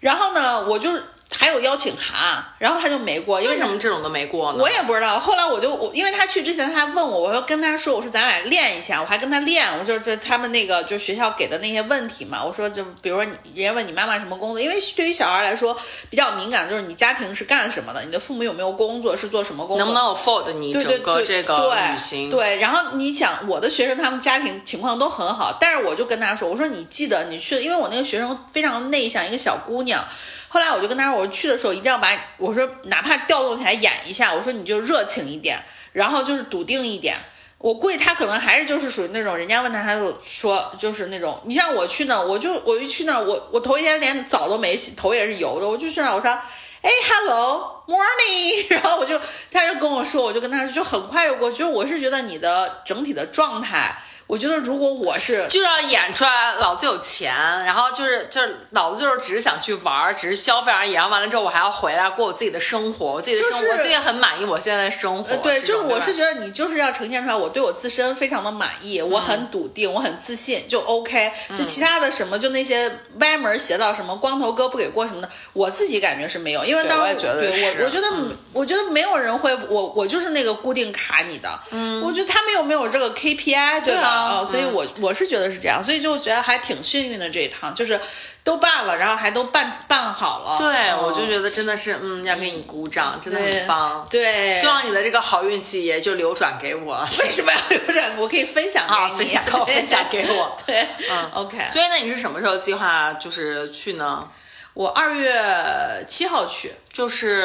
然后呢，我就还有邀请函，然后他就没过，因为为什么这种都没过呢？我也不知道。后来我就我，因为他去之前他还问我，我说跟他说，我说咱俩练一下，我还跟他练，我就这他们那个就学校给的那些问题嘛，我说就比如说你人家问你妈妈什么工作，因为对于小孩来说比较敏感，就是你家庭是干什么的，你的父母有没有工作，是做什么工作，能不能 afford 你对对整个对这个对旅行？对，然后你想，我的学生他们家庭情况都很好，但是我就跟他说，我说你记得你去，因为我那个学生非常内向，一个小姑娘。后来我就跟他说，我去的时候一定要把我说哪怕调动起来演一下，我说你就热情一点，然后就是笃定一点。我估计他可能还是就是属于那种，人家问他，他就说就是那种，你像我去那，我就我一去那，我我头一天连澡都没洗，头也是油的，我就去那，我说，哎，hello morning，然后我就他就跟我说，我就跟他说，就很快就过去，就我是觉得你的整体的状态，我觉得如果我是就要演出来老子有钱，然后就是就是老子就是只是想去玩儿，只是消费而已。然后完了之后，我还要回来过我自己的生活，我自己的生活，就是我自己也很满意我现在的生活。呃，对，就是我是觉得你就是要呈现出来，我对我自身非常的满意，我嗯很笃定，我很自信，就 OK。就其他的什么，就那些歪门邪道，什么光头哥不给过什么的，我自己感觉是没有，因为当时我觉得对我我觉得、嗯我觉得没有人会，我我就是那个固定卡你的，嗯，我觉得他们又没有这个 KPI，对吧？对啊所以我我是觉得是这样，所以就觉得还挺幸运的这一趟，就是都办了，然后还都办办好了，对，嗯我就觉得真的是，嗯，要给你鼓掌，真的很棒。对，希望你的这个好运气也就流转给我。为什么要流转？我可以分享给啊，你，分享给我，分享给我。对，嗯，OK。所以，那你是什么时候计划就是去呢？我二月七号去就是，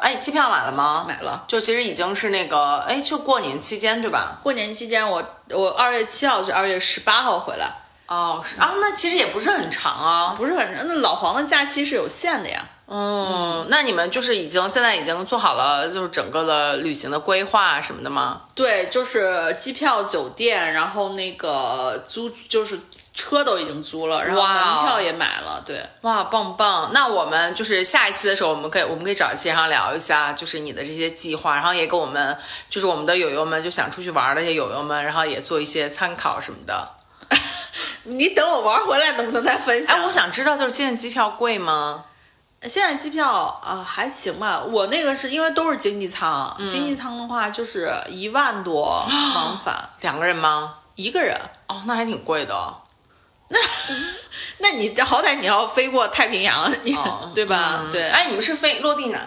哎，机票买了吗？买了，就其实已经是那个，哎，就过年期间对吧？过年期间我我二月七号去，二月十八号回来。哦，是啊，那其实也不是很长啊。不是很长那老黄的假期是有限的呀。嗯，那你们就是已经现在已经做好了，就是整个的旅行的规划什么的吗？对，就是机票、酒店，然后那个租就是车都已经租了，然后门票也买了。对，哇，棒棒！那我们就是下一期的时候，我们可以我们可以找一期上聊一下，就是你的这些计划，然后也给我们就是我们的友友们就想出去玩的这些友友们，然后也做一些参考什么的。你等我玩回来能不能再分享？哎，我想知道，就是现在机票贵吗？现在机票啊、还行吧，我那个是因为都是经济舱，经济舱的话就是一万多 往返两个人吗？一个人。哦，那还挺贵的哦。那你好歹你要飞过太平洋，你、对吧？对，嗯哎，你们是飞落地哪？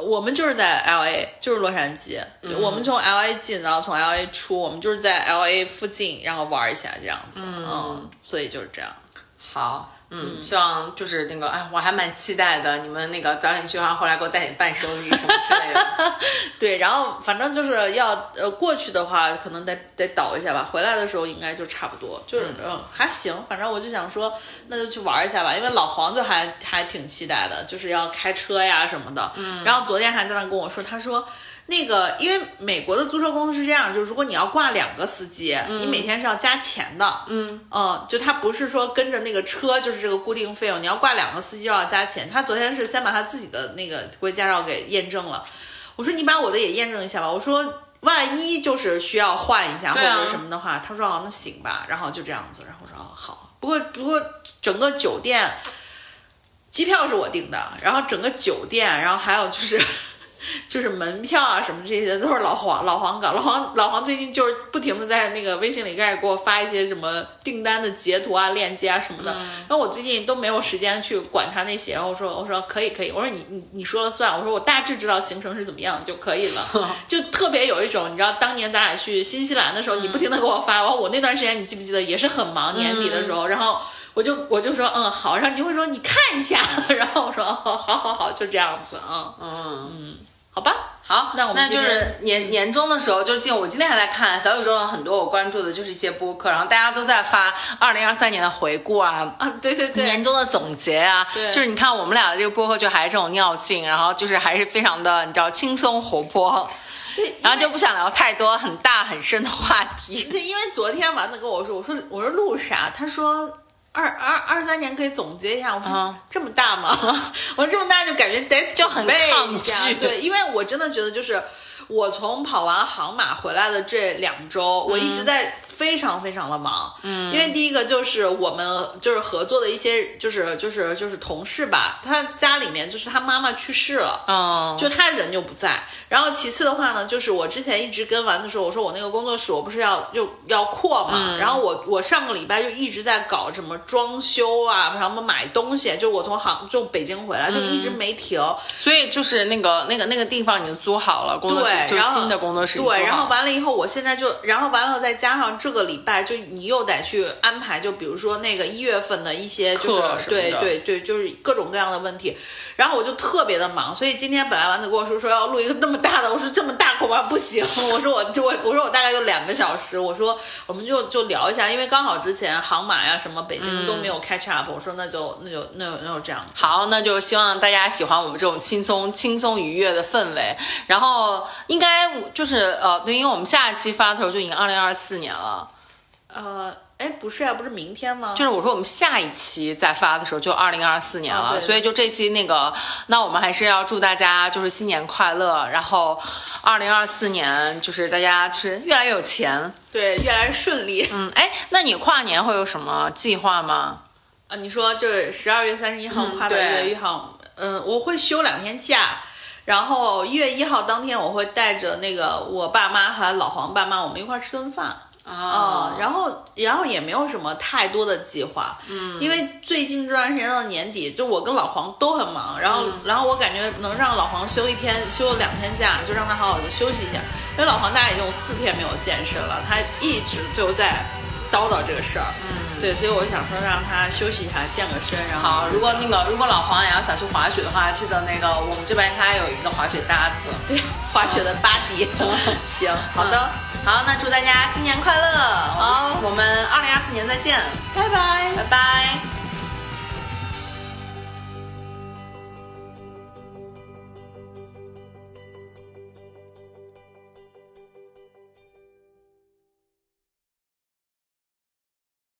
我们就是在 L A，就是洛杉矶。就我们从 L A 进，然后从 L A 出，我们就是在 L A 附近，然后玩一下这样子。嗯，所以就是这样。好，嗯，希望就是那个，哎，我还蛮期待的。你们那个早点去，然后回来给我带点伴手礼什么之类的。对，然后反正就是要呃过去的话，可能得得倒一下吧。回来的时候应该就差不多，就是嗯还行。反正我就想说，那就去玩一下吧，因为老黄就还还挺期待的，就是要开车呀什么的。嗯。然后昨天还在那跟我说，他说。那个，因为美国的租车公司是这样，就是如果你要挂两个司机，你每天是要加钱的。嗯嗯，就他不是说跟着那个车就是这个固定费用，你要挂两个司机就要加钱。他昨天是先把他自己的那个国际驾照给验证了，我说你把我的也验证一下吧。我说万一就是需要换一下或者什么的话，他说哦那行吧，然后就这样子，然后我说哦好。不过不过整个酒店机票是我订的，然后整个酒店，然后还有就是。就是门票啊什么这些都是老黄老黄搞，老黄老黄最近就是不停的在那个微信里开始给我发一些什么订单的截图啊、链接啊什么的，然后我最近都没有时间去管他那些，然后我说我说可以可以，我说你你你说了算，我说我大致知道行程是怎么样就可以了，就特别有一种你知道当年咱俩去新西兰的时候，你不停的给我发，然后我那段时间你记不记得也是很忙年底的时候，然后。我就我就说嗯好，然后你就会说你看一下，然后我说哦好好好就这样子啊嗯。好吧，好，那我们那就是年年终的时候，就是进我今天还在看小宇宙上很多我关注的就是一些播客，然后大家都在发二零二三年的回顾啊。啊对对对，年终的总结啊，对就是你看我们俩的这个播客就还是这种尿性，然后就是还是非常的你知道轻松活泼，对，然后就不想聊太多很大很深的话题。对，因为昨天丸子跟我说，我说我说录啥？他说二二二三年可以总结一下。我说、嗯这么大吗？我说这么大就感觉得 就很抗拒对，因为我真的觉得就是我从跑完杭马回来的这两周，我一直在。非常非常的忙，嗯，因为第一个就是我们就是合作的一些就是就是就是同事吧，他家里面就是他妈妈去世了，哦，就他人就不在。然后其次的话呢，就是我之前一直跟丸子说，我说我那个工作室我不是要就要扩嘛，然后我我上个礼拜就一直在搞什么装修啊，然后买东西，就我从杭就北京回来就一直没停。所以就是那个那个那个地方已经租好了，工作室对，就新的工作室对，然后完了以后，我现在就，然后完了再加上这个礼拜，就你又得去安排，就比如说那个一月份的一些，就是对对对，就是各种各样的问题，然后我就特别的忙，所以今天本来丸子跟我说说要录一个那么大的，我说这么大恐怕不行，我说我就我我说我大概就两个小时，我说我们就就聊一下，因为刚好之前杭马呀什么北京都没有 catch up，、我说那就那就那就那就这样。好，那就希望大家喜欢我们这种轻松、轻松愉悦的氛围。然后应该就是呃，对，因为我们下一期发的时候就已经二零二四年了，呃，哎，不是啊，不是明天吗？就是我说我们下一期再发的时候就二零二四年了，所以就这期那个，那我们还是要祝大家就是新年快乐，然后二零二四年就是大家就是越来越有钱。对，越来越顺利。嗯，哎，那你跨年会有什么计划吗？啊，你说这十二月三十一号跨到一月一号，嗯，我会休两天假，然后一月一号当天我会带着那个我爸妈和老黄爸妈，我们一块儿吃顿饭。啊、然后然后也没有什么太多的计划，嗯，因为最近这段时间到年底，就我跟老黄都很忙，然后、然后我感觉能让老黄休一天，休两天假，就让他好好的休息一下，因为老黄大概已经有四天没有健身了，他一直就在叨叨这个事儿，嗯，对，所以我想说让他休息一下，健个身，然后好，如果那个如果老黄也要想去滑雪的话，记得那个我们这边他有一个滑雪搭子。对滑雪的巴迪，行，好的。好，那祝大家新年快乐！好我们二零二四四年再见，拜拜。拜拜。